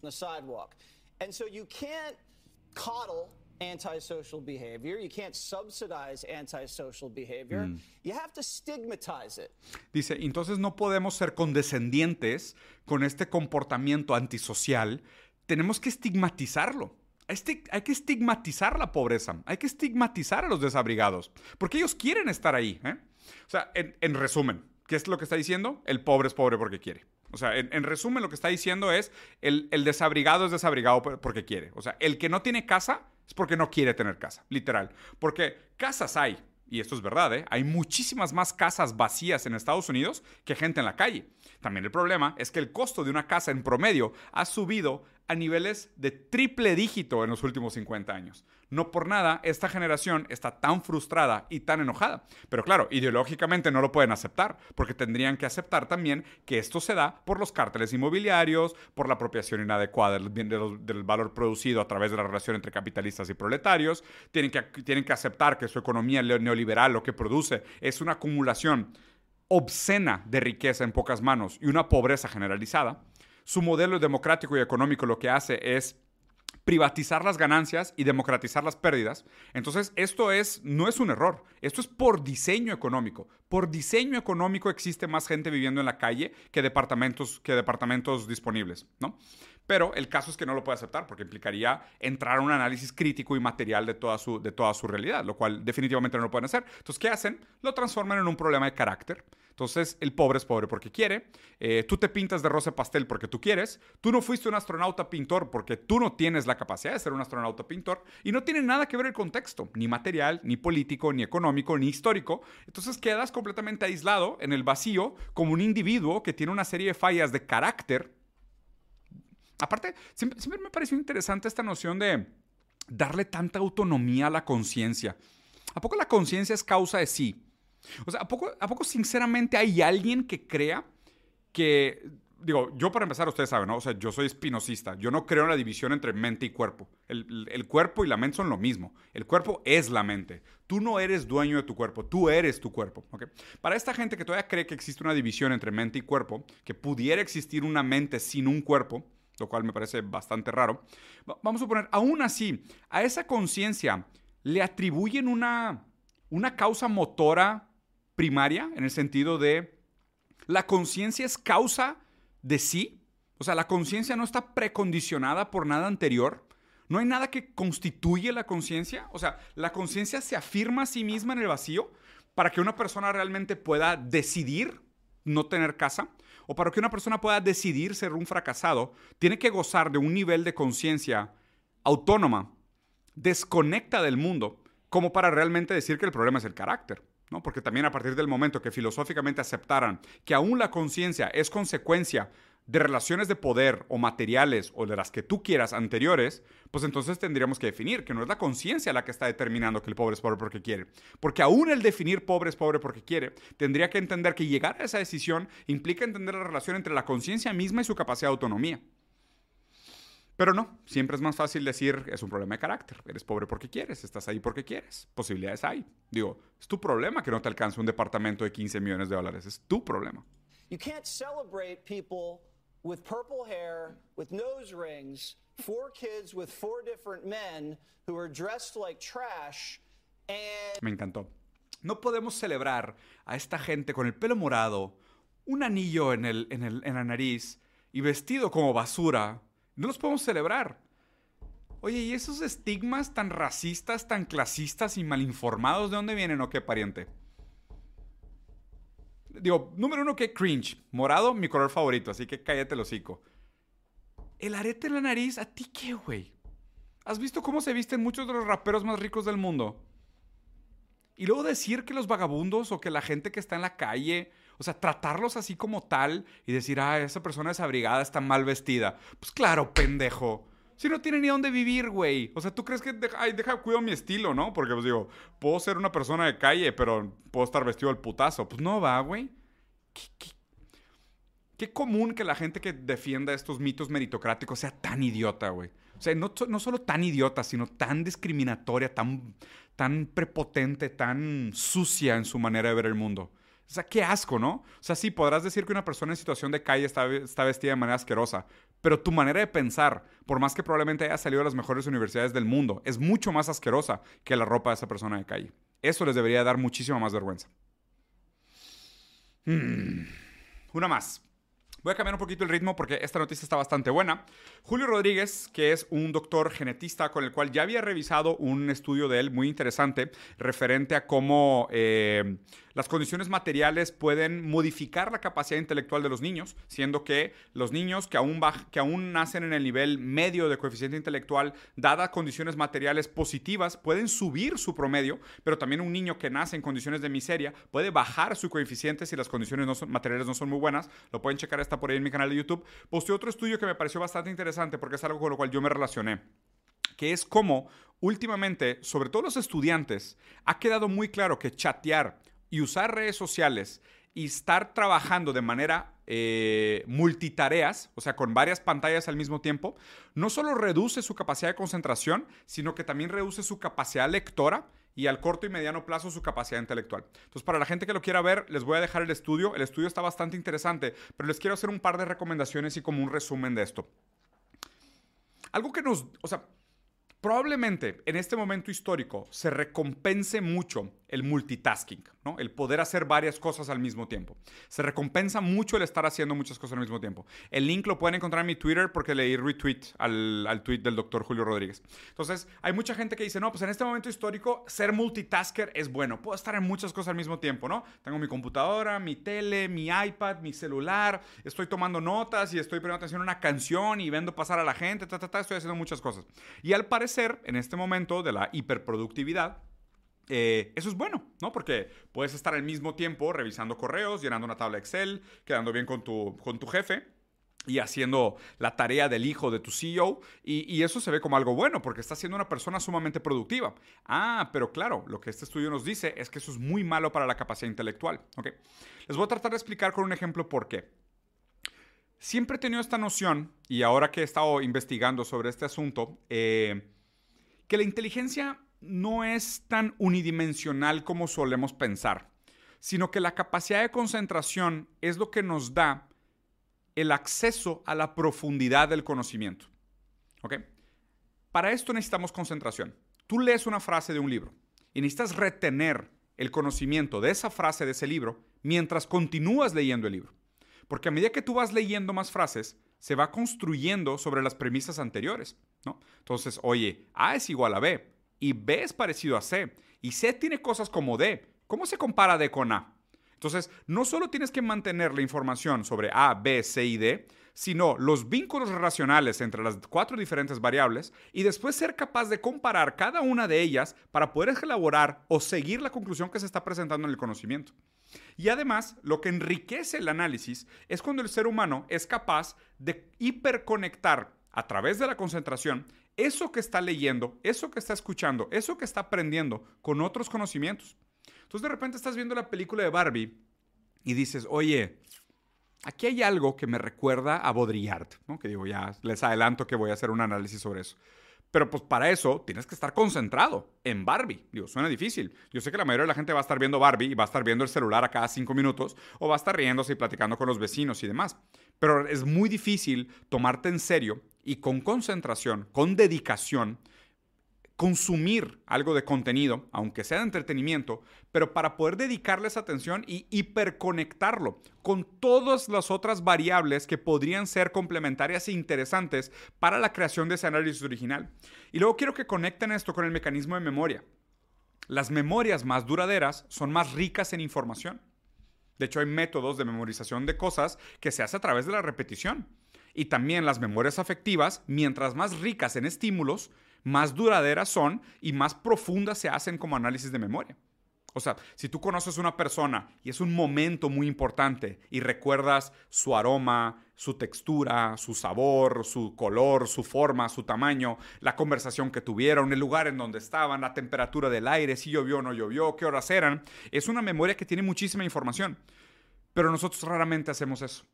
antisocial behavior. You can't subsidize antisocial behavior. Mm. You have to stigmatize it. Dice, entonces no podemos ser condescendientes con este comportamiento antisocial. Tenemos que estigmatizarlo. Este, hay que estigmatizar la pobreza, hay que estigmatizar a los desabrigados, porque ellos quieren estar ahí. ¿eh? O sea, en, resumen, ¿qué es lo que está diciendo? El pobre es pobre porque quiere. O sea, en, resumen lo que está diciendo es el, el, desabrigado es desabrigado porque quiere. O sea, el que no tiene casa es porque no quiere tener casa, literal. Porque casas hay, y esto es verdad, ¿eh? hay muchísimas más casas vacías en Estados Unidos que gente en la calle. También el problema es que el costo de una casa en promedio ha subido a niveles de triple dígito en los últimos 50 años. No por nada, esta generación está tan frustrada y tan enojada. Pero claro, ideológicamente no lo pueden aceptar, porque tendrían que aceptar también que esto se da por los cárteles inmobiliarios, por la apropiación inadecuada del, valor producido a través de la relación entre capitalistas y proletarios. Tienen que, tienen que aceptar que su economía neoliberal lo que produce es una acumulación obscena de riqueza en pocas manos y una pobreza generalizada. Su modelo democrático y económico lo que hace es privatizar las ganancias y democratizar las pérdidas. Entonces, esto es no es un error, esto es por diseño económico. Por diseño económico existe más gente viviendo en la calle que departamentos que departamentos disponibles, ¿no? Pero el caso es que no lo puede aceptar porque implicaría entrar a un análisis crítico y material de toda su, de toda su realidad, lo cual definitivamente no lo pueden hacer. Entonces, ¿qué hacen? Lo transforman en un problema de carácter. Entonces, el pobre es pobre porque quiere. Eh, tú te pintas de rosa pastel porque tú quieres. Tú no fuiste un astronauta pintor porque tú no tienes la capacidad de ser un astronauta pintor. Y no tiene nada que ver el contexto, ni material, ni político, ni económico, ni histórico. Entonces, quedas completamente aislado en el vacío como un individuo que tiene una serie de fallas de carácter. Aparte, siempre, siempre me pareció interesante esta noción de darle tanta autonomía a la conciencia. ¿A poco la conciencia es causa de sí? O sea, ¿a poco, ¿a poco sinceramente hay alguien que crea que digo, yo para empezar, ustedes saben, ¿no? O sea, yo soy espinosista. Yo no creo en la división entre mente y cuerpo. El, el, cuerpo y la mente son lo mismo. El cuerpo es la mente. Tú no eres dueño de tu cuerpo, tú eres tu cuerpo. ¿ok? Para esta gente que todavía cree que existe una división entre mente y cuerpo, que pudiera existir una mente sin un cuerpo, lo cual me parece bastante raro, vamos a poner, aún así, a esa conciencia le atribuyen una, una causa motora primaria, en el sentido de la conciencia es causa de sí. O sea, la conciencia no está precondicionada por nada anterior. No hay nada que constituye la conciencia. O sea, la conciencia se afirma a sí misma en el vacío para que una persona realmente pueda decidir no tener casa o para que una persona pueda decidir ser un fracasado, tiene que gozar de un nivel de conciencia autónoma, desconecta del mundo, como para realmente decir que el problema es el carácter. ¿no? Porque también a partir del momento que filosóficamente aceptaran que aún la conciencia es consecuencia de relaciones de poder o materiales o de las que tú quieras anteriores, pues entonces tendríamos que definir que no es la conciencia la que está determinando que el pobre es pobre porque quiere. Porque aún el definir pobre es pobre porque quiere, tendría que entender que llegar a esa decisión implica entender la relación entre la conciencia misma y su capacidad de autonomía. Pero no, siempre es más fácil decir es un problema de carácter. Eres pobre porque quieres, estás ahí porque quieres. Posibilidades hay. Digo, es tu problema que no te alcance un departamento de 15 millones de dólares. Es tu problema. You can't celebrate people with purple hair, with nose rings, four kids with four different men who are dressed like trash and... Me encantó. No podemos celebrar a esta gente con el pelo morado, un anillo en, el, en, el, en la nariz y vestido como basura no los podemos celebrar. Oye, ¿y esos estigmas tan racistas, tan clasistas y malinformados, de dónde vienen o qué, pariente? Digo, número uno, que cringe. Morado, mi color favorito, así que cállate el hocico. El arete en la nariz, ¿a ti qué, güey? ¿Has visto cómo se visten muchos de los raperos más ricos del mundo? Y luego decir que los vagabundos o que la gente que está en la calle o sea, tratarlos así como tal y decir, ah, esa persona desabrigada está mal vestida. Pues claro, pendejo. Si no tiene ni dónde vivir, güey. O sea, tú crees que, ay, deja, cuido mi estilo, ¿no? Porque, pues digo, puedo ser una persona de calle, pero puedo estar vestido al putazo. Pues no va, güey. ¿Qué, qué, común que la gente que defienda estos mitos meritocráticos sea tan idiota, güey. O sea, no, no, solo tan idiota, sino tan discriminatoria, tan, tan prepotente, tan sucia en su manera de ver el mundo. O sea, qué asco, ¿no? O sea, sí, podrás decir que una persona en situación de calle está, está, vestida de manera asquerosa, pero tu manera de pensar, por más que probablemente haya salido de las mejores universidades del mundo, es mucho más asquerosa que la ropa de esa persona de calle. Eso les debería dar muchísima más vergüenza. Hmm. Una más. Voy a cambiar un poquito el ritmo porque esta noticia está bastante buena. Julio Rodríguez, que es un doctor genetista con el cual ya había revisado un estudio de él muy interesante referente a cómo eh, las condiciones materiales pueden modificar la capacidad intelectual de los niños, siendo que los niños que aún, que aún nacen en el nivel medio de coeficiente intelectual, dadas condiciones materiales positivas, pueden subir su promedio, pero también un niño que nace en condiciones de miseria puede bajar su coeficiente si las condiciones no materiales no son muy buenas. Lo pueden checar, está por ahí en mi canal de YouTube. Posteé otro estudio que me pareció bastante interesante porque es algo con lo cual yo me relacioné que es como últimamente, sobre todo los estudiantes, ha quedado muy claro que chatear y usar redes sociales y estar trabajando de manera eh, multitareas, o sea, con varias pantallas al mismo tiempo, no solo reduce su capacidad de concentración, sino que también reduce su capacidad lectora y al corto y mediano plazo su capacidad intelectual. Entonces, para la gente que lo quiera ver, les voy a dejar el estudio. El estudio está bastante interesante, pero les quiero hacer un par de recomendaciones y como un resumen de esto. Algo que nos, o sea, probablemente en este momento histórico se recompense mucho el multitasking, ¿no? El poder hacer varias cosas al mismo tiempo. Se recompensa mucho el estar haciendo muchas cosas al mismo tiempo. El link lo pueden encontrar en mi Twitter porque leí retweet al, al tweet del doctor Julio Rodríguez. Entonces, hay mucha gente que dice, no, pues en este momento histórico ser multitasker es bueno. Puedo estar en muchas cosas al mismo tiempo, ¿no? Tengo mi computadora, mi tele, mi iPad, mi celular, estoy tomando notas y estoy poniendo atención a una canción y viendo pasar a la gente, ta, ta, ta, estoy haciendo muchas cosas. Y al parecer, en este momento de la hiperproductividad, eh, eso es bueno, ¿no? Porque puedes estar al mismo tiempo revisando correos, llenando una tabla Excel, quedando bien con tu, con tu jefe y haciendo la tarea del hijo de tu CEO. Y, eso se ve como algo bueno porque estás siendo una persona sumamente productiva. Ah, pero claro, lo que este estudio nos dice es que eso es muy malo para la capacidad intelectual. ¿ok? Les voy a tratar de explicar con un ejemplo por qué. siempre he tenido esta noción, y ahora que he estado investigando sobre este asunto, eh, que la inteligencia no es tan unidimensional como solemos pensar, sino que la capacidad de concentración es lo que nos da el acceso a la profundidad del conocimiento. ¿Ok? Para esto necesitamos concentración. Tú lees una frase de un libro y necesitas retener el conocimiento de esa frase de ese libro mientras continúas leyendo el libro. Porque a medida que tú vas leyendo más frases, se va construyendo sobre las premisas anteriores, ¿no? Entonces, oye, A es igual a B y B es parecido a C y C tiene cosas como D. ¿Cómo se compara D con A? Entonces, no solo tienes que mantener la información sobre A, B, C y D, sino los vínculos relacionales entre las cuatro diferentes variables y después ser capaz de comparar cada una de ellas para poder elaborar o seguir la conclusión que se está presentando en el conocimiento. Y además, lo que enriquece el análisis es cuando el ser humano es capaz de hiperconectar a través de la concentración eso que está leyendo, eso que está escuchando, eso que está aprendiendo con otros conocimientos. Entonces de repente estás viendo la película de Barbie y dices, oye, aquí hay algo que me recuerda a Baudrillard, ¿no? Que digo, ya les adelanto que voy a hacer un análisis sobre eso. Pero pues para eso tienes que estar concentrado en Barbie. Digo, suena difícil. Yo sé que la mayoría de la gente va a estar viendo Barbie y va a estar viendo el celular a cada cinco minutos o va a estar riéndose y platicando con los vecinos y demás. Pero es muy difícil tomarte en serio y con concentración, con dedicación, consumir algo de contenido, aunque sea de entretenimiento, pero para poder dedicarles atención y hiperconectarlo con todas las otras variables que podrían ser complementarias e interesantes para la creación de ese análisis original. Y luego quiero que conecten esto con el mecanismo de memoria. Las memorias más duraderas son más ricas en información. De hecho, hay métodos de memorización de cosas que se hace a través de la repetición. Y también las memorias afectivas, mientras más ricas en estímulos, más duraderas son y más profundas se hacen como análisis de memoria. O sea, si tú conoces una persona y es un momento muy importante y recuerdas su aroma, su textura, su sabor, su color, su forma, su tamaño, la conversación que tuvieron, el lugar en donde estaban, la temperatura del aire, si llovió o no llovió, qué horas eran, es una memoria que tiene muchísima información. Pero nosotros raramente hacemos eso.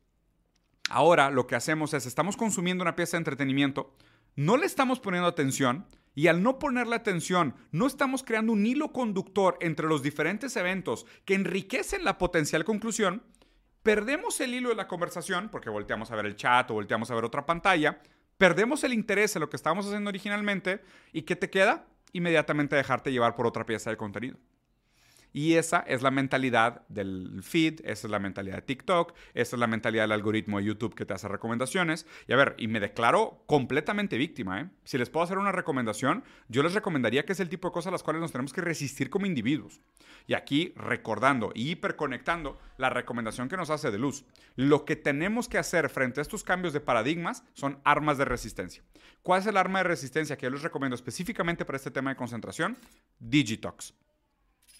Ahora lo que hacemos es, estamos consumiendo una pieza de entretenimiento, no le estamos poniendo atención y al no ponerle atención, no estamos creando un hilo conductor entre los diferentes eventos que enriquecen la potencial conclusión, perdemos el hilo de la conversación porque volteamos a ver el chat o volteamos a ver otra pantalla, perdemos el interés en lo que estábamos haciendo originalmente y ¿qué te queda? Inmediatamente dejarte llevar por otra pieza de contenido. Y esa es la mentalidad del feed, esa es la mentalidad de TikTok, esa es la mentalidad del algoritmo de YouTube que te hace recomendaciones. Y a ver, y me declaro completamente víctima. ¿eh? Si les puedo hacer una recomendación, yo les recomendaría que es el tipo de cosas a las cuales nos tenemos que resistir como individuos. Y aquí recordando y hiperconectando la recomendación que nos hace de luz. Lo que tenemos que hacer frente a estos cambios de paradigmas son armas de resistencia. ¿Cuál es el arma de resistencia que yo les recomiendo específicamente para este tema de concentración? Digitox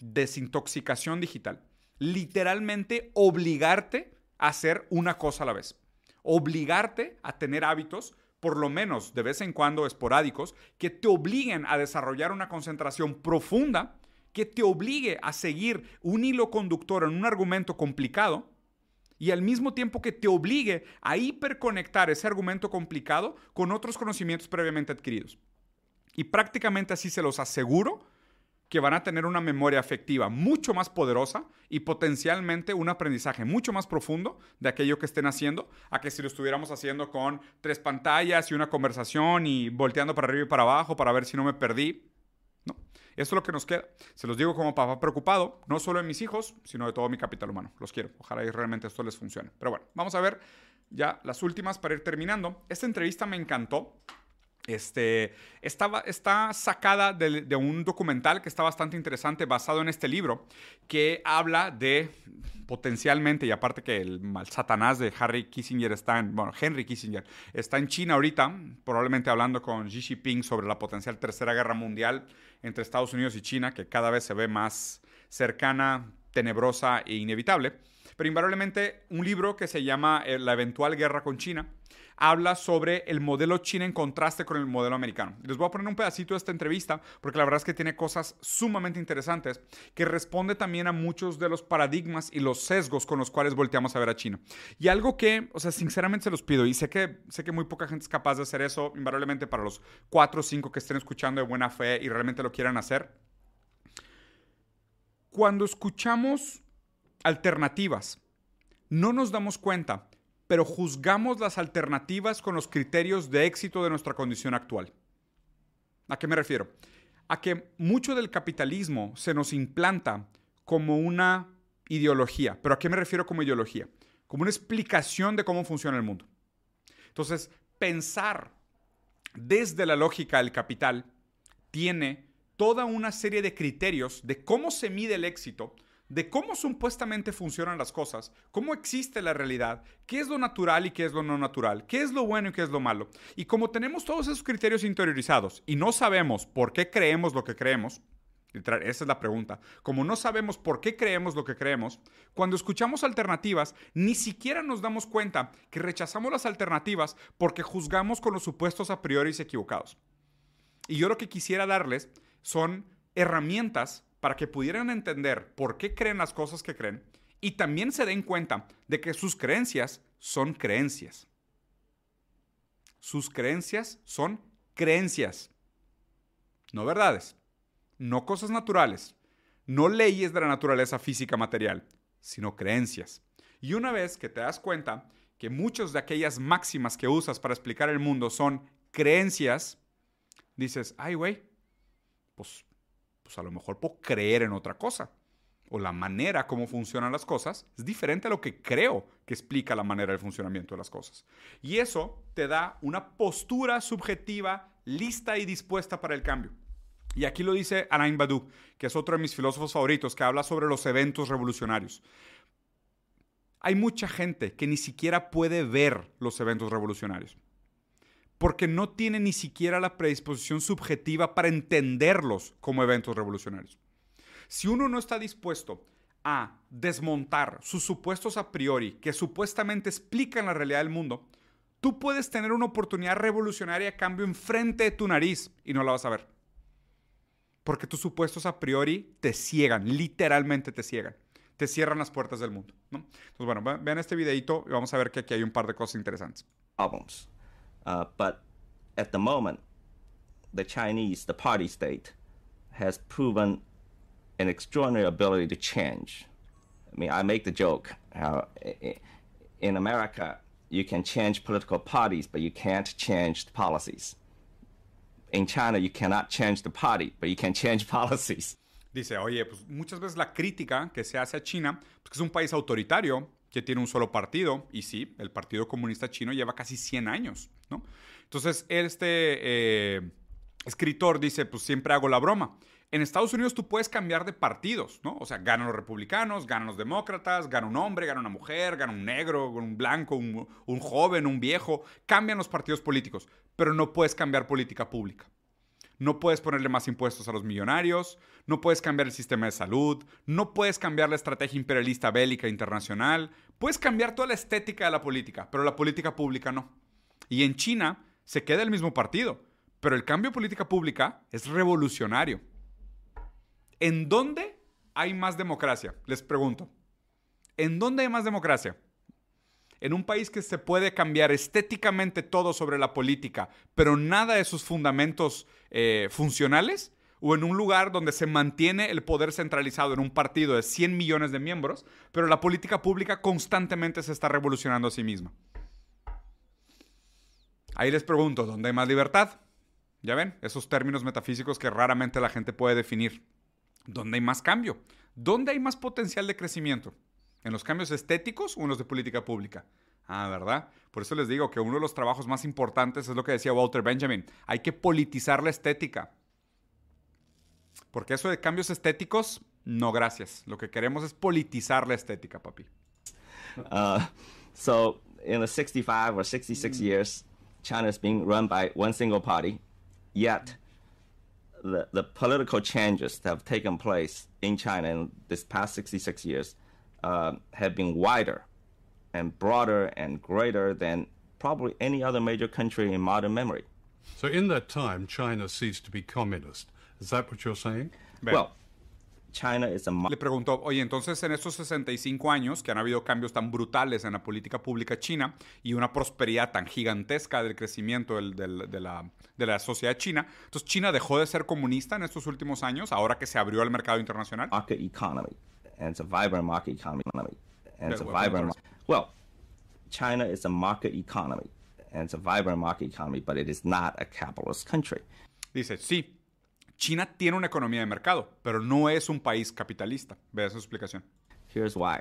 desintoxicación digital. Literalmente obligarte a hacer una cosa a la vez. Obligarte a tener hábitos, por lo menos de vez en cuando esporádicos, que te obliguen a desarrollar una concentración profunda, que te obligue a seguir un hilo conductor en un argumento complicado y al mismo tiempo que te obligue a hiperconectar ese argumento complicado con otros conocimientos previamente adquiridos. Y prácticamente así se los aseguro que van a tener una memoria afectiva mucho más poderosa y potencialmente un aprendizaje mucho más profundo de aquello que estén haciendo, a que si lo estuviéramos haciendo con tres pantallas y una conversación y volteando para arriba y para abajo para ver si no me perdí. No, eso es lo que nos queda. Se los digo como papá preocupado, no solo de mis hijos, sino de todo mi capital humano. Los quiero. Ojalá y realmente esto les funcione. Pero bueno, vamos a ver ya las últimas para ir terminando. Esta entrevista me encantó. Este, está sacada de, un documental que está bastante interesante basado en este libro que habla de potencialmente, y aparte que el mal satanás de Harry Kissinger está en, bueno, Henry Kissinger está en China ahorita, probablemente hablando con Xi Jinping sobre la potencial tercera guerra mundial entre Estados Unidos y China, que cada vez se ve más cercana, tenebrosa e inevitable. pero invariablemente un libro que se llama eh, La eventual guerra con China habla sobre el modelo chino en contraste con el modelo americano. Les voy a poner un pedacito de esta entrevista porque la verdad es que tiene cosas sumamente interesantes que responde también a muchos de los paradigmas y los sesgos con los cuales volteamos a ver a China. Y algo que, o sea, sinceramente se los pido y sé que, sé que muy poca gente es capaz de hacer eso, invariablemente para los cuatro o cinco que estén escuchando de buena fe y realmente lo quieran hacer. Cuando escuchamos alternativas, no nos damos cuenta pero juzgamos las alternativas con los criterios de éxito de nuestra condición actual. ¿A qué me refiero? A que mucho del capitalismo se nos implanta como una ideología. ¿Pero a qué me refiero como ideología? Como una explicación de cómo funciona el mundo. Entonces, pensar desde la lógica del capital tiene toda una serie de criterios de cómo se mide el éxito de cómo supuestamente funcionan las cosas, cómo existe la realidad, qué es lo natural y qué es lo no natural, qué es lo bueno y qué es lo malo. Y como tenemos todos esos criterios interiorizados y no sabemos por qué creemos lo que creemos, esa es la pregunta. Como no sabemos por qué creemos lo que creemos, cuando escuchamos alternativas, ni siquiera nos damos cuenta que rechazamos las alternativas porque juzgamos con los supuestos a priori equivocados. Y yo lo que quisiera darles son herramientas para que pudieran entender por qué creen las cosas que creen y también se den cuenta de que sus creencias son creencias. Sus creencias son creencias, no verdades, no cosas naturales, no leyes de la naturaleza física material, sino creencias. Y una vez que te das cuenta que muchas de aquellas máximas que usas para explicar el mundo son creencias, dices, ay, güey, pues pues a lo mejor puedo creer en otra cosa. O la manera como funcionan las cosas es diferente a lo que creo que explica la manera del funcionamiento de las cosas. Y eso te da una postura subjetiva lista y dispuesta para el cambio. Y aquí lo dice Alain Badu, que es otro de mis filósofos favoritos, que habla sobre los eventos revolucionarios. Hay mucha gente que ni siquiera puede ver los eventos revolucionarios porque no tiene ni siquiera la predisposición subjetiva para entenderlos como eventos revolucionarios. Si uno no está dispuesto a desmontar sus supuestos a priori que supuestamente explican la realidad del mundo, tú puedes tener una oportunidad revolucionaria a cambio enfrente de tu nariz y no la vas a ver. Porque tus supuestos a priori te ciegan, literalmente te ciegan. Te cierran las puertas del mundo. Entonces, bueno, vean este videito y vamos a ver que aquí hay un par de cosas interesantes. Uh, but at the moment, the Chinese, the party state, has proven an extraordinary ability to change. I mean, I make the joke how in America you can change political parties, but you can't change the policies. In China, you cannot change the party, but you can change policies. Dice, oye, pues muchas veces la crítica que se hace a China, pues es un país autoritario, que tiene un solo partido, y sí, el Partido Comunista Chino lleva casi 100 años, Entonces, este eh, escritor dice, pues siempre hago la broma. En Estados Unidos tú puedes cambiar de partidos, ¿no? O sea, ganan los republicanos, ganan los demócratas, gana un hombre, gana una mujer, gana un negro, un blanco, un, un joven, un viejo. Cambian los partidos políticos, pero no puedes cambiar política pública. No puedes ponerle más impuestos a los millonarios, no puedes cambiar el sistema de salud, no puedes cambiar la estrategia imperialista bélica internacional, puedes cambiar toda la estética de la política, pero la política pública no. Y en China se queda el mismo partido, pero el cambio política pública es revolucionario. ¿En dónde hay más democracia? Les pregunto. ¿En dónde hay más democracia? en un país que se puede cambiar estéticamente todo sobre la política, pero nada de sus fundamentos eh, funcionales, o en un lugar donde se mantiene el poder centralizado en un partido de 100 millones de miembros, pero la política pública constantemente se está revolucionando a sí misma. Ahí les pregunto, ¿dónde hay más libertad? Ya ven, esos términos metafísicos que raramente la gente puede definir. ¿Dónde hay más cambio? ¿Dónde hay más potencial de crecimiento? ¿En los cambios estéticos o en los de política pública? Ah, ¿verdad? Por eso les digo que uno de los trabajos más importantes es lo que decía Walter Benjamin. Hay que politizar la estética. Porque eso de cambios estéticos, no gracias. Lo que queremos es politizar la estética, papi. Uh, so, in the 65 or 66 years, China is being run by one single party, yet the, the political changes that have taken place in China in this past 66 years uh, have been wider and broader and greater than probably any other major country in modern memory. So, in that time, China ceased to be communist. Is that what you're saying? Well, China is a Le preguntó, oye, entonces en estos 65 años que han habido cambios tan brutales en la política pública china y una prosperidad tan gigantesca del crecimiento del, del, de, la, de, la, sociedad china, entonces China dejó de ser comunista en estos últimos años, ahora que se abrió al mercado internacional. Market economy, and it's a vibrant market economy, and it's a vibrant. Well, China is a market economy, and it's a vibrant market economy, but it is not a capitalist country. Dice, sí, China tiene una economía de mercado, pero no es un país capitalista. Ve esa explicación. Here's why.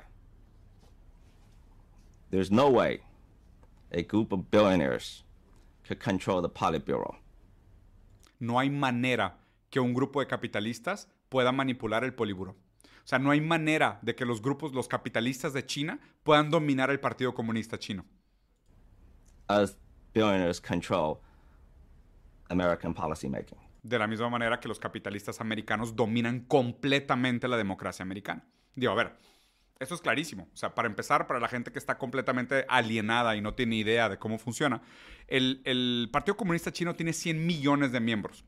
There's no way a group of billionaires could control the Politburo. No hay manera que un grupo de capitalistas pueda manipular el Politburo. O sea, no hay manera de que los grupos, los capitalistas de China puedan dominar el Partido Comunista Chino. As billionaires control American policymaking de la misma manera que los capitalistas americanos dominan completamente la democracia americana. Digo, a ver, eso es clarísimo. O sea, para empezar, para la gente que está completamente alienada y no tiene idea de cómo funciona, el, el Partido Comunista Chino tiene 100 millones de miembros.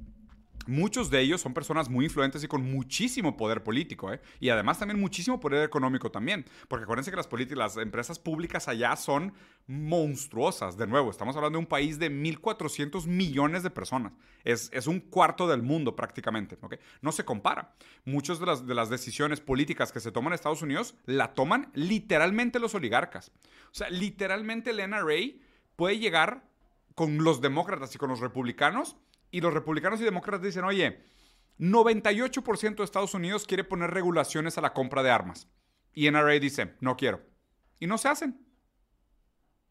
Muchos de ellos son personas muy influentes y con muchísimo poder político, ¿eh? y además también muchísimo poder económico también, porque acuérdense que las, las empresas públicas allá son monstruosas. De nuevo, estamos hablando de un país de 1.400 millones de personas. Es, es, un cuarto del mundo prácticamente. No se compara. Muchas de las, de las decisiones políticas que se toman en Estados Unidos la toman literalmente los oligarcas. O sea, literalmente el NRA puede llegar con los demócratas y con los republicanos y los republicanos y demócratas dicen, oye, 98% de Estados Unidos quiere poner regulaciones a la compra de armas. Y NRA dice, no quiero. Y no se hacen.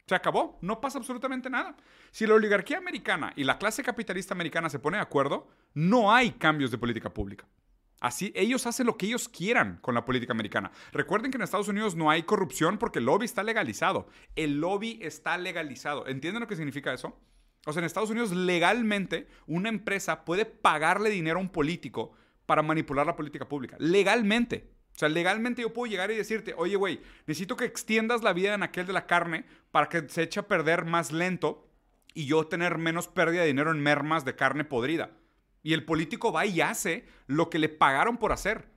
Se acabó, no pasa absolutamente nada. Si la oligarquía americana y la clase capitalista americana se pone de acuerdo, no hay cambios de política pública. Así, ellos hacen lo que ellos quieran con la política americana. Recuerden que en Estados Unidos no hay corrupción porque el lobby está legalizado. El lobby está legalizado. ¿Entienden lo que significa eso? O sea, en Estados Unidos legalmente una empresa puede pagarle dinero a un político para manipular la política pública. Legalmente. O sea, legalmente yo puedo llegar y decirte, oye, güey, necesito que extiendas la vida en aquel de la carne para que se eche a perder más lento y yo tener menos pérdida de dinero en mermas de carne podrida. Y el político va y hace lo que le pagaron por hacer.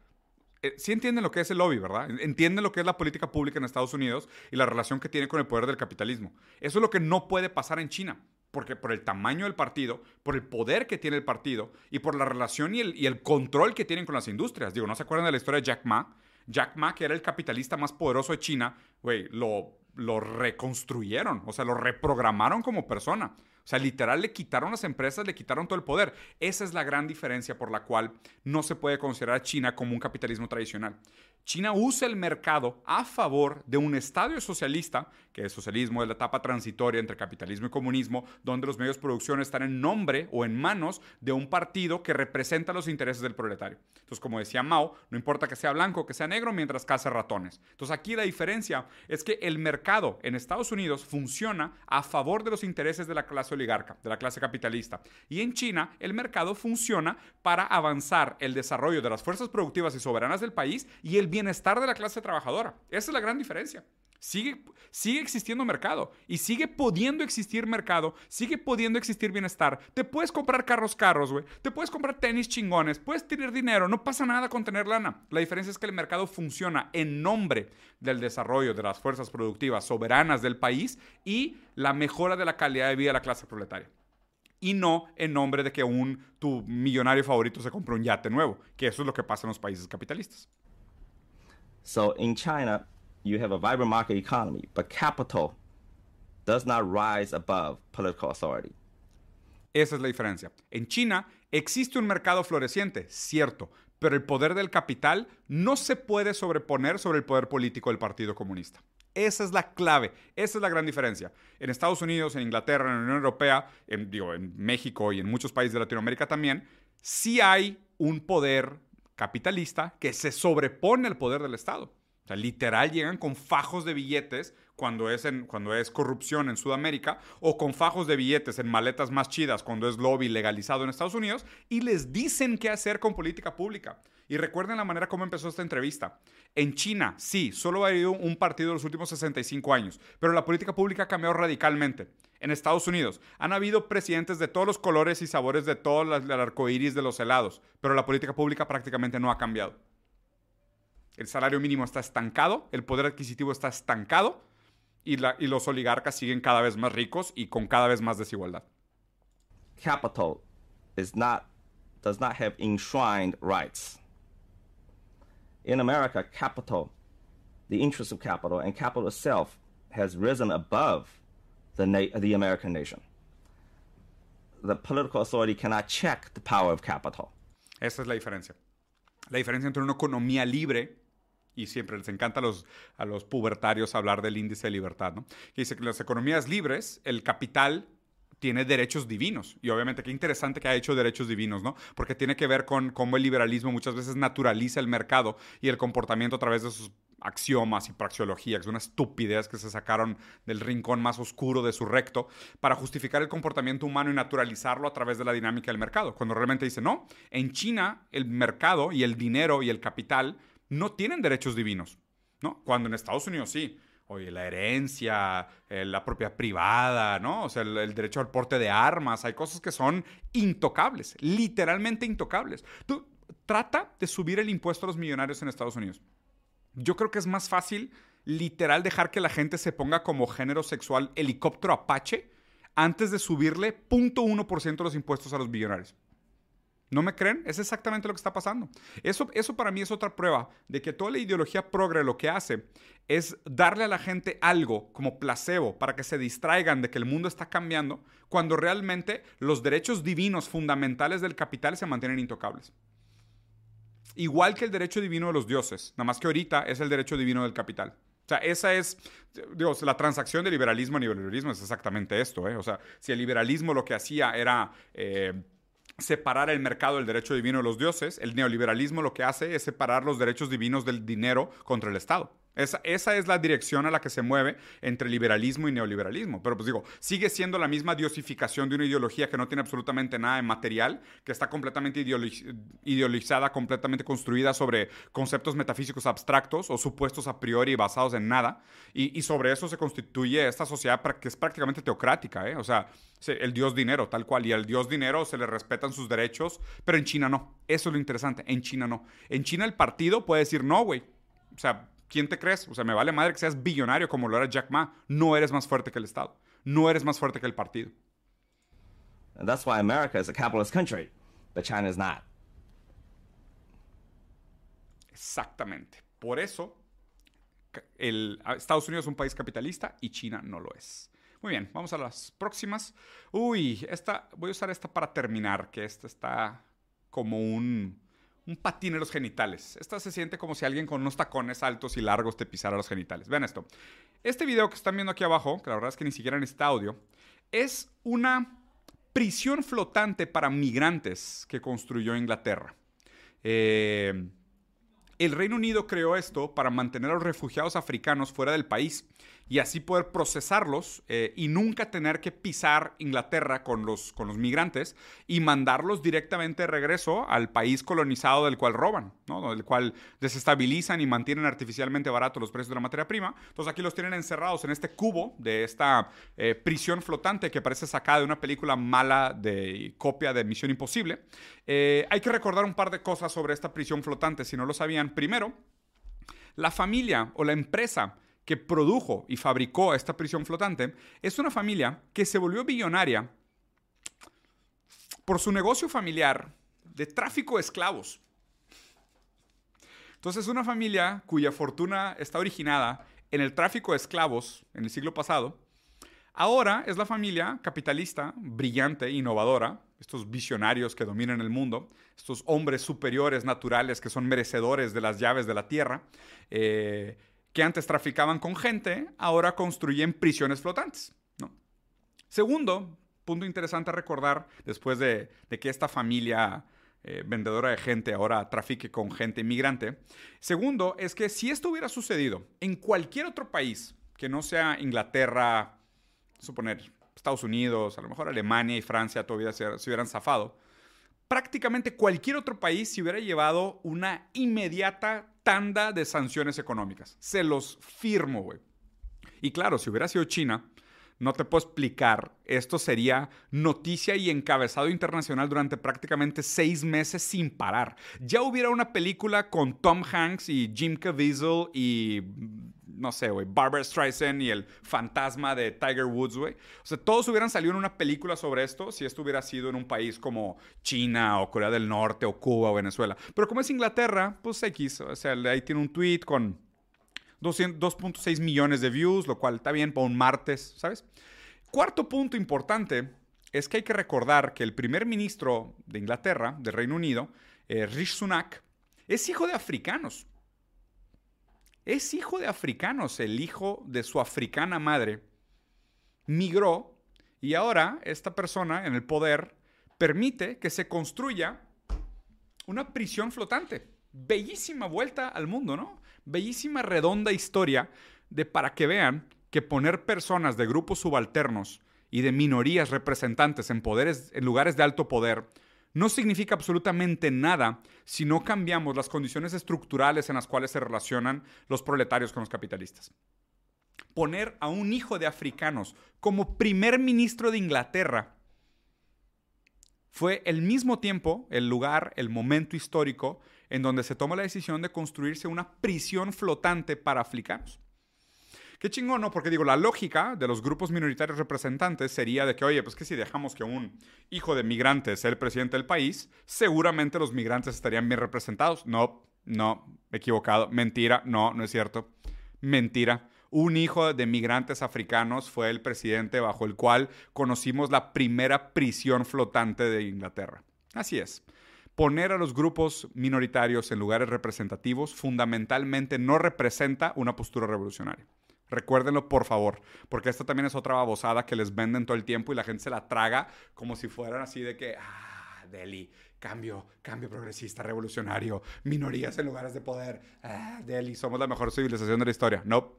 Eh, sí entienden lo que es el lobby, ¿verdad? Entienden lo que es la política pública en Estados Unidos y la relación que tiene con el poder del capitalismo. Eso es lo que no puede pasar en China porque por el tamaño del partido, por el poder que tiene el partido y por la relación y el, control que tienen con las industrias. Digo, ¿no se acuerdan de la historia de Jack Ma? Jack Ma, que era el capitalista más poderoso de China, güey, lo, lo reconstruyeron, o sea, lo reprogramaron como persona. O sea, literal le quitaron las empresas, le quitaron todo el poder. Esa es la gran diferencia por la cual no se puede considerar a China como un capitalismo tradicional. China usa el mercado a favor de un estadio socialista, que el socialismo es la etapa transitoria entre capitalismo y comunismo, donde los medios de producción están en nombre o en manos de un partido que representa los intereses del proletario. Entonces, como decía Mao, no importa que sea blanco que sea negro mientras caza ratones. Entonces, aquí la diferencia es que el mercado en Estados Unidos funciona a favor de los intereses de la clase oligarca, de la clase capitalista. Y en China, el mercado funciona para avanzar el desarrollo de las fuerzas productivas y soberanas del país y el bienestar de la clase trabajadora. Esa es la gran diferencia. Sigue, sigue existiendo mercado y sigue pudiendo existir mercado, sigue pudiendo existir bienestar. Te puedes comprar carros carros, güey. Te puedes comprar tenis chingones, puedes tener dinero, no pasa nada con tener lana. La diferencia es que el mercado funciona en nombre del desarrollo de las fuerzas productivas soberanas del país y la mejora de la calidad de vida de la clase proletaria y no en nombre de que un tu millonario favorito se compre un yate nuevo, que eso es lo que pasa en los países capitalistas. So in China, you have a vibrant market economy, but capital does not rise above political authority. Esa es la diferencia. En China existe un mercado floreciente, cierto, pero el poder del capital no se puede sobreponer sobre el poder político del Partido Comunista. Esa es la clave, esa es la gran diferencia. En Estados Unidos, en Inglaterra, en la Unión Europea, en, digo, en México y en muchos países de Latinoamérica también, sí hay un poder capitalista que se sobrepone al poder del Estado. O literal llegan con fajos de billetes, cuando es, cuando es corrupción en Sudamérica, o con fajos de billetes en maletas más chidas cuando es lobby legalizado en Estados Unidos, y les dicen qué hacer con política pública. Y recuerden la manera como empezó esta entrevista. En China, sí, solo ha habido un partido en los últimos 65 años, pero la política pública ha cambiado radicalmente. En Estados Unidos han habido presidentes de todos los colores y sabores de todo el arco iris de los helados, pero la política pública prácticamente no ha cambiado. El salario mínimo está estancado, el poder adquisitivo está estancado y, los oligarcas siguen cada vez más ricos y con cada vez más desigualdad. Capital does not have enshrined rights. In America, capital, the interest of capital, and capital itself has risen above the, na- the American nation. The political authority cannot check the power of capital. Esa es la diferencia. La diferencia entre una economía libre y siempre les encanta a los, a los pubertarios hablar del índice de libertad, ¿no? Que dice que las economías libres, el capital tiene derechos divinos. Y obviamente qué interesante que ha hecho derechos divinos, ¿no? Porque tiene que ver con cómo el liberalismo muchas veces naturaliza el mercado y el comportamiento a través de sus axiomas y praxeología, que es una estupidez que se sacaron del rincón más oscuro de su recto para justificar el comportamiento humano y naturalizarlo a través de la dinámica del mercado. Cuando realmente dice, no, en China el mercado y el dinero y el capital no tienen derechos divinos, ¿no? Cuando en Estados Unidos sí. Oye, la herencia, eh, la propiedad privada, ¿no? O sea, el, el, derecho al porte de armas, hay cosas que son intocables, literalmente intocables. Tú trata de subir el impuesto a los millonarios en Estados Unidos. Yo creo que es más fácil literal dejar que la gente se ponga como género sexual helicóptero apache antes de subirle 0.1% de los impuestos a los millonarios. ¿No me creen? Es exactamente lo que está pasando. Eso, eso para mí es otra prueba de que toda la ideología progre lo que hace es darle a la gente algo como placebo para que se distraigan de que el mundo está cambiando cuando realmente los derechos divinos fundamentales del capital se mantienen intocables. Igual que el derecho divino de los dioses, nada más que ahorita es el derecho divino del capital. O sea, esa es, digo, la transacción de liberalismo a neoliberalismo es exactamente esto. ¿eh? O sea, si el liberalismo lo que hacía era... Eh, separar el mercado del derecho divino de los dioses, el neoliberalismo lo que hace es separar los derechos divinos del dinero contra el Estado. Esa, esa, es la dirección a la que se mueve entre liberalismo y neoliberalismo. Pero pues digo, sigue siendo la misma diosificación de una ideología que no tiene absolutamente nada de material, que está completamente ideologizada, completamente construida sobre conceptos metafísicos abstractos o supuestos a priori basados en nada. Y, y sobre eso se constituye esta sociedad que es prácticamente teocrática. ¿eh? O sea, el dios dinero, tal cual. Y al dios dinero se le respetan sus derechos, pero en China no. Eso es lo interesante. En China no. En China el partido puede decir, no, güey. O sea, ¿quién te crees? O sea, me vale madre que seas billonario como lo era Jack Ma. No eres más fuerte que el Estado. No eres más fuerte que el partido. And that's why America is a capitalist country, but China is not. Exactamente. Por eso, el, Estados Unidos es un país capitalista y China no lo es. Muy bien, vamos a las próximas. Uy, esta, voy a usar esta para terminar, que esta está como un, un patín en los genitales. Esta se siente como si alguien con unos tacones altos y largos te pisara los genitales. Vean esto. Este video que están viendo aquí abajo, que la verdad es que ni siquiera necesita audio, es una prisión flotante para migrantes que construyó Inglaterra. Eh, el Reino Unido creó esto para mantener a los refugiados africanos fuera del país y así poder procesarlos eh, y nunca tener que pisar Inglaterra con los, con los migrantes y mandarlos directamente de regreso al país colonizado del cual roban, ¿no? del cual desestabilizan y mantienen artificialmente baratos los precios de la materia prima. Entonces aquí los tienen encerrados en este cubo de esta eh, prisión flotante que parece sacada de una película mala de copia de Misión Imposible. Eh, hay que recordar un par de cosas sobre esta prisión flotante, si no lo sabían. Primero, la familia o la empresa que produjo y fabricó esta prisión flotante es una familia que se volvió billonaria por su negocio familiar de tráfico de esclavos. Entonces es una familia cuya fortuna está originada en el tráfico de esclavos en el siglo pasado. Ahora es la familia capitalista, brillante, innovadora, estos visionarios que dominan el mundo, estos hombres superiores naturales que son merecedores de las llaves de la tierra, eh, que antes traficaban con gente, ahora construyen prisiones flotantes. ¿no? Segundo, punto interesante a recordar después de, que esta familia eh, vendedora de gente ahora trafique con gente inmigrante. Segundo, es que si esto hubiera sucedido en cualquier otro país que no sea Inglaterra, suponer Estados Unidos, a lo mejor Alemania y Francia todavía se, se hubieran zafado, prácticamente cualquier otro país se hubiera llevado una inmediata tanda de sanciones económicas. Se los firmo, güey. Y claro, si hubiera sido China, no te puedo explicar. Esto sería noticia y encabezado internacional durante prácticamente seis meses sin parar. Ya hubiera una película con Tom Hanks y Jim Caviezel y no sé, güey, Barbara Streisand y el fantasma de Tiger Woods, güey. O sea, todos hubieran salido en una película sobre esto si esto hubiera sido en un país como China o Corea del Norte o Cuba o Venezuela. Pero como es Inglaterra, pues X. O sea, ahí tiene un tweet con 2.6 millones de views, lo cual está bien para un martes, ¿sabes? Cuarto punto importante es que hay que recordar que el primer ministro de Inglaterra, del Reino Unido, eh, Rishi Sunak, es hijo de africanos. Es hijo de africanos, el hijo de su africana madre. Migró y ahora esta persona en el poder permite que se construya una prisión flotante. Bellísima vuelta al mundo, ¿no? Bellísima redonda historia de para que vean que poner personas de grupos subalternos y de minorías representantes en poderes en lugares de alto poder no significa absolutamente nada si no cambiamos las condiciones estructurales en las cuales se relacionan los proletarios con los capitalistas. Poner a un hijo de africanos como primer ministro de Inglaterra fue el mismo tiempo, el lugar, el momento histórico en donde se toma la decisión de construirse una prisión flotante para africanos. Qué chingón, ¿no? Porque digo, la lógica de los grupos minoritarios representantes sería de que, oye, pues que si dejamos que un hijo de migrantes sea el presidente del país, seguramente los migrantes estarían bien representados. No, no, equivocado. Mentira, no, no es cierto. Mentira. Un hijo de migrantes africanos fue el presidente bajo el cual conocimos la primera prisión flotante de Inglaterra. Así es. Poner a los grupos minoritarios en lugares representativos fundamentalmente no representa una postura revolucionaria. Recuérdenlo, por favor, porque esta también es otra babosada que les venden todo el tiempo y la gente se la traga como si fueran así de que, ah, Delhi, cambio, cambio progresista, revolucionario, minorías en lugares de poder, ah, Delhi, somos la mejor civilización de la historia. No,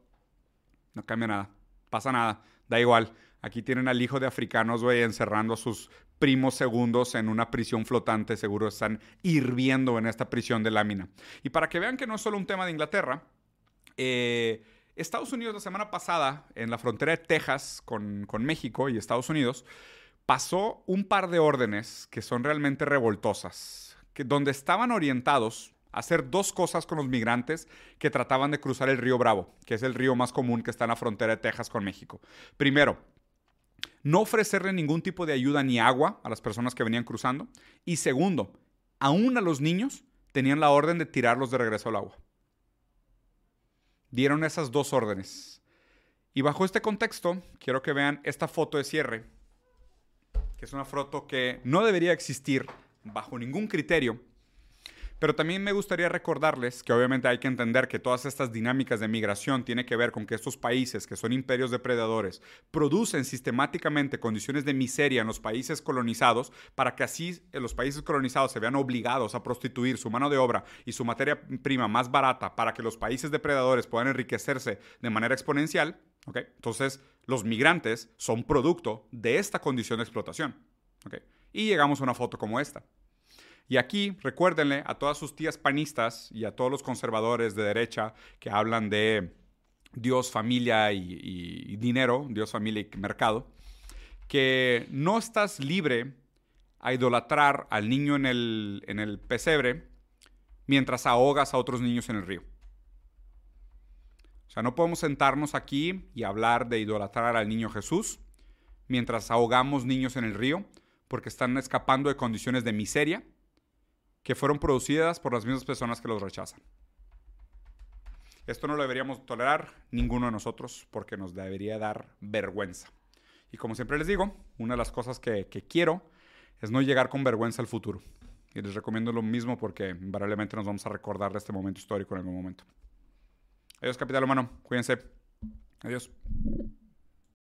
no cambia nada, pasa nada, da igual. Aquí tienen al hijo de africanos, güey, encerrando a sus primos segundos en una prisión flotante. Seguro están hirviendo en esta prisión de lámina. Y para que vean que no es solo un tema de Inglaterra, eh, Estados Unidos la semana pasada, en la frontera de Texas con, con, México y Estados Unidos, pasó un par de órdenes que son realmente revoltosas, que, donde estaban orientados a hacer dos cosas con los migrantes que trataban de cruzar el río Bravo, que es el río más común que está en la frontera de Texas con México. Primero, no ofrecerle ningún tipo de ayuda ni agua a las personas que venían cruzando. Y segundo, aún a los niños tenían la orden de tirarlos de regreso al agua dieron esas dos órdenes. Y bajo este contexto, quiero que vean esta foto de cierre, que es una foto que no debería existir bajo ningún criterio, pero también me gustaría recordarles que obviamente hay que entender que todas estas dinámicas de migración tienen que ver con que estos países, que son imperios depredadores, producen sistemáticamente condiciones de miseria en los países colonizados para que así los países colonizados se vean obligados a prostituir su mano de obra y su materia prima más barata para que los países depredadores puedan enriquecerse de manera exponencial. ¿okay? Entonces, los migrantes son producto de esta condición de explotación. ¿okay? Y llegamos a una foto como esta. Y aquí recuérdenle a todas sus tías panistas y a todos los conservadores de derecha que hablan de Dios, familia y, dinero, Dios, familia y mercado, que no estás libre a idolatrar al niño en el, en el pesebre mientras ahogas a otros niños en el río. O sea, no podemos sentarnos aquí y hablar de idolatrar al niño Jesús mientras ahogamos niños en el río porque están escapando de condiciones de miseria que fueron producidas por las mismas personas que los rechazan. Esto no lo deberíamos tolerar ninguno de nosotros porque nos debería dar vergüenza. Y como siempre les digo, una de las cosas que, quiero es no llegar con vergüenza al futuro. Y les recomiendo lo mismo porque invariablemente nos vamos a recordar de este momento histórico en algún momento. Adiós, capital humano. Cuídense. Adiós.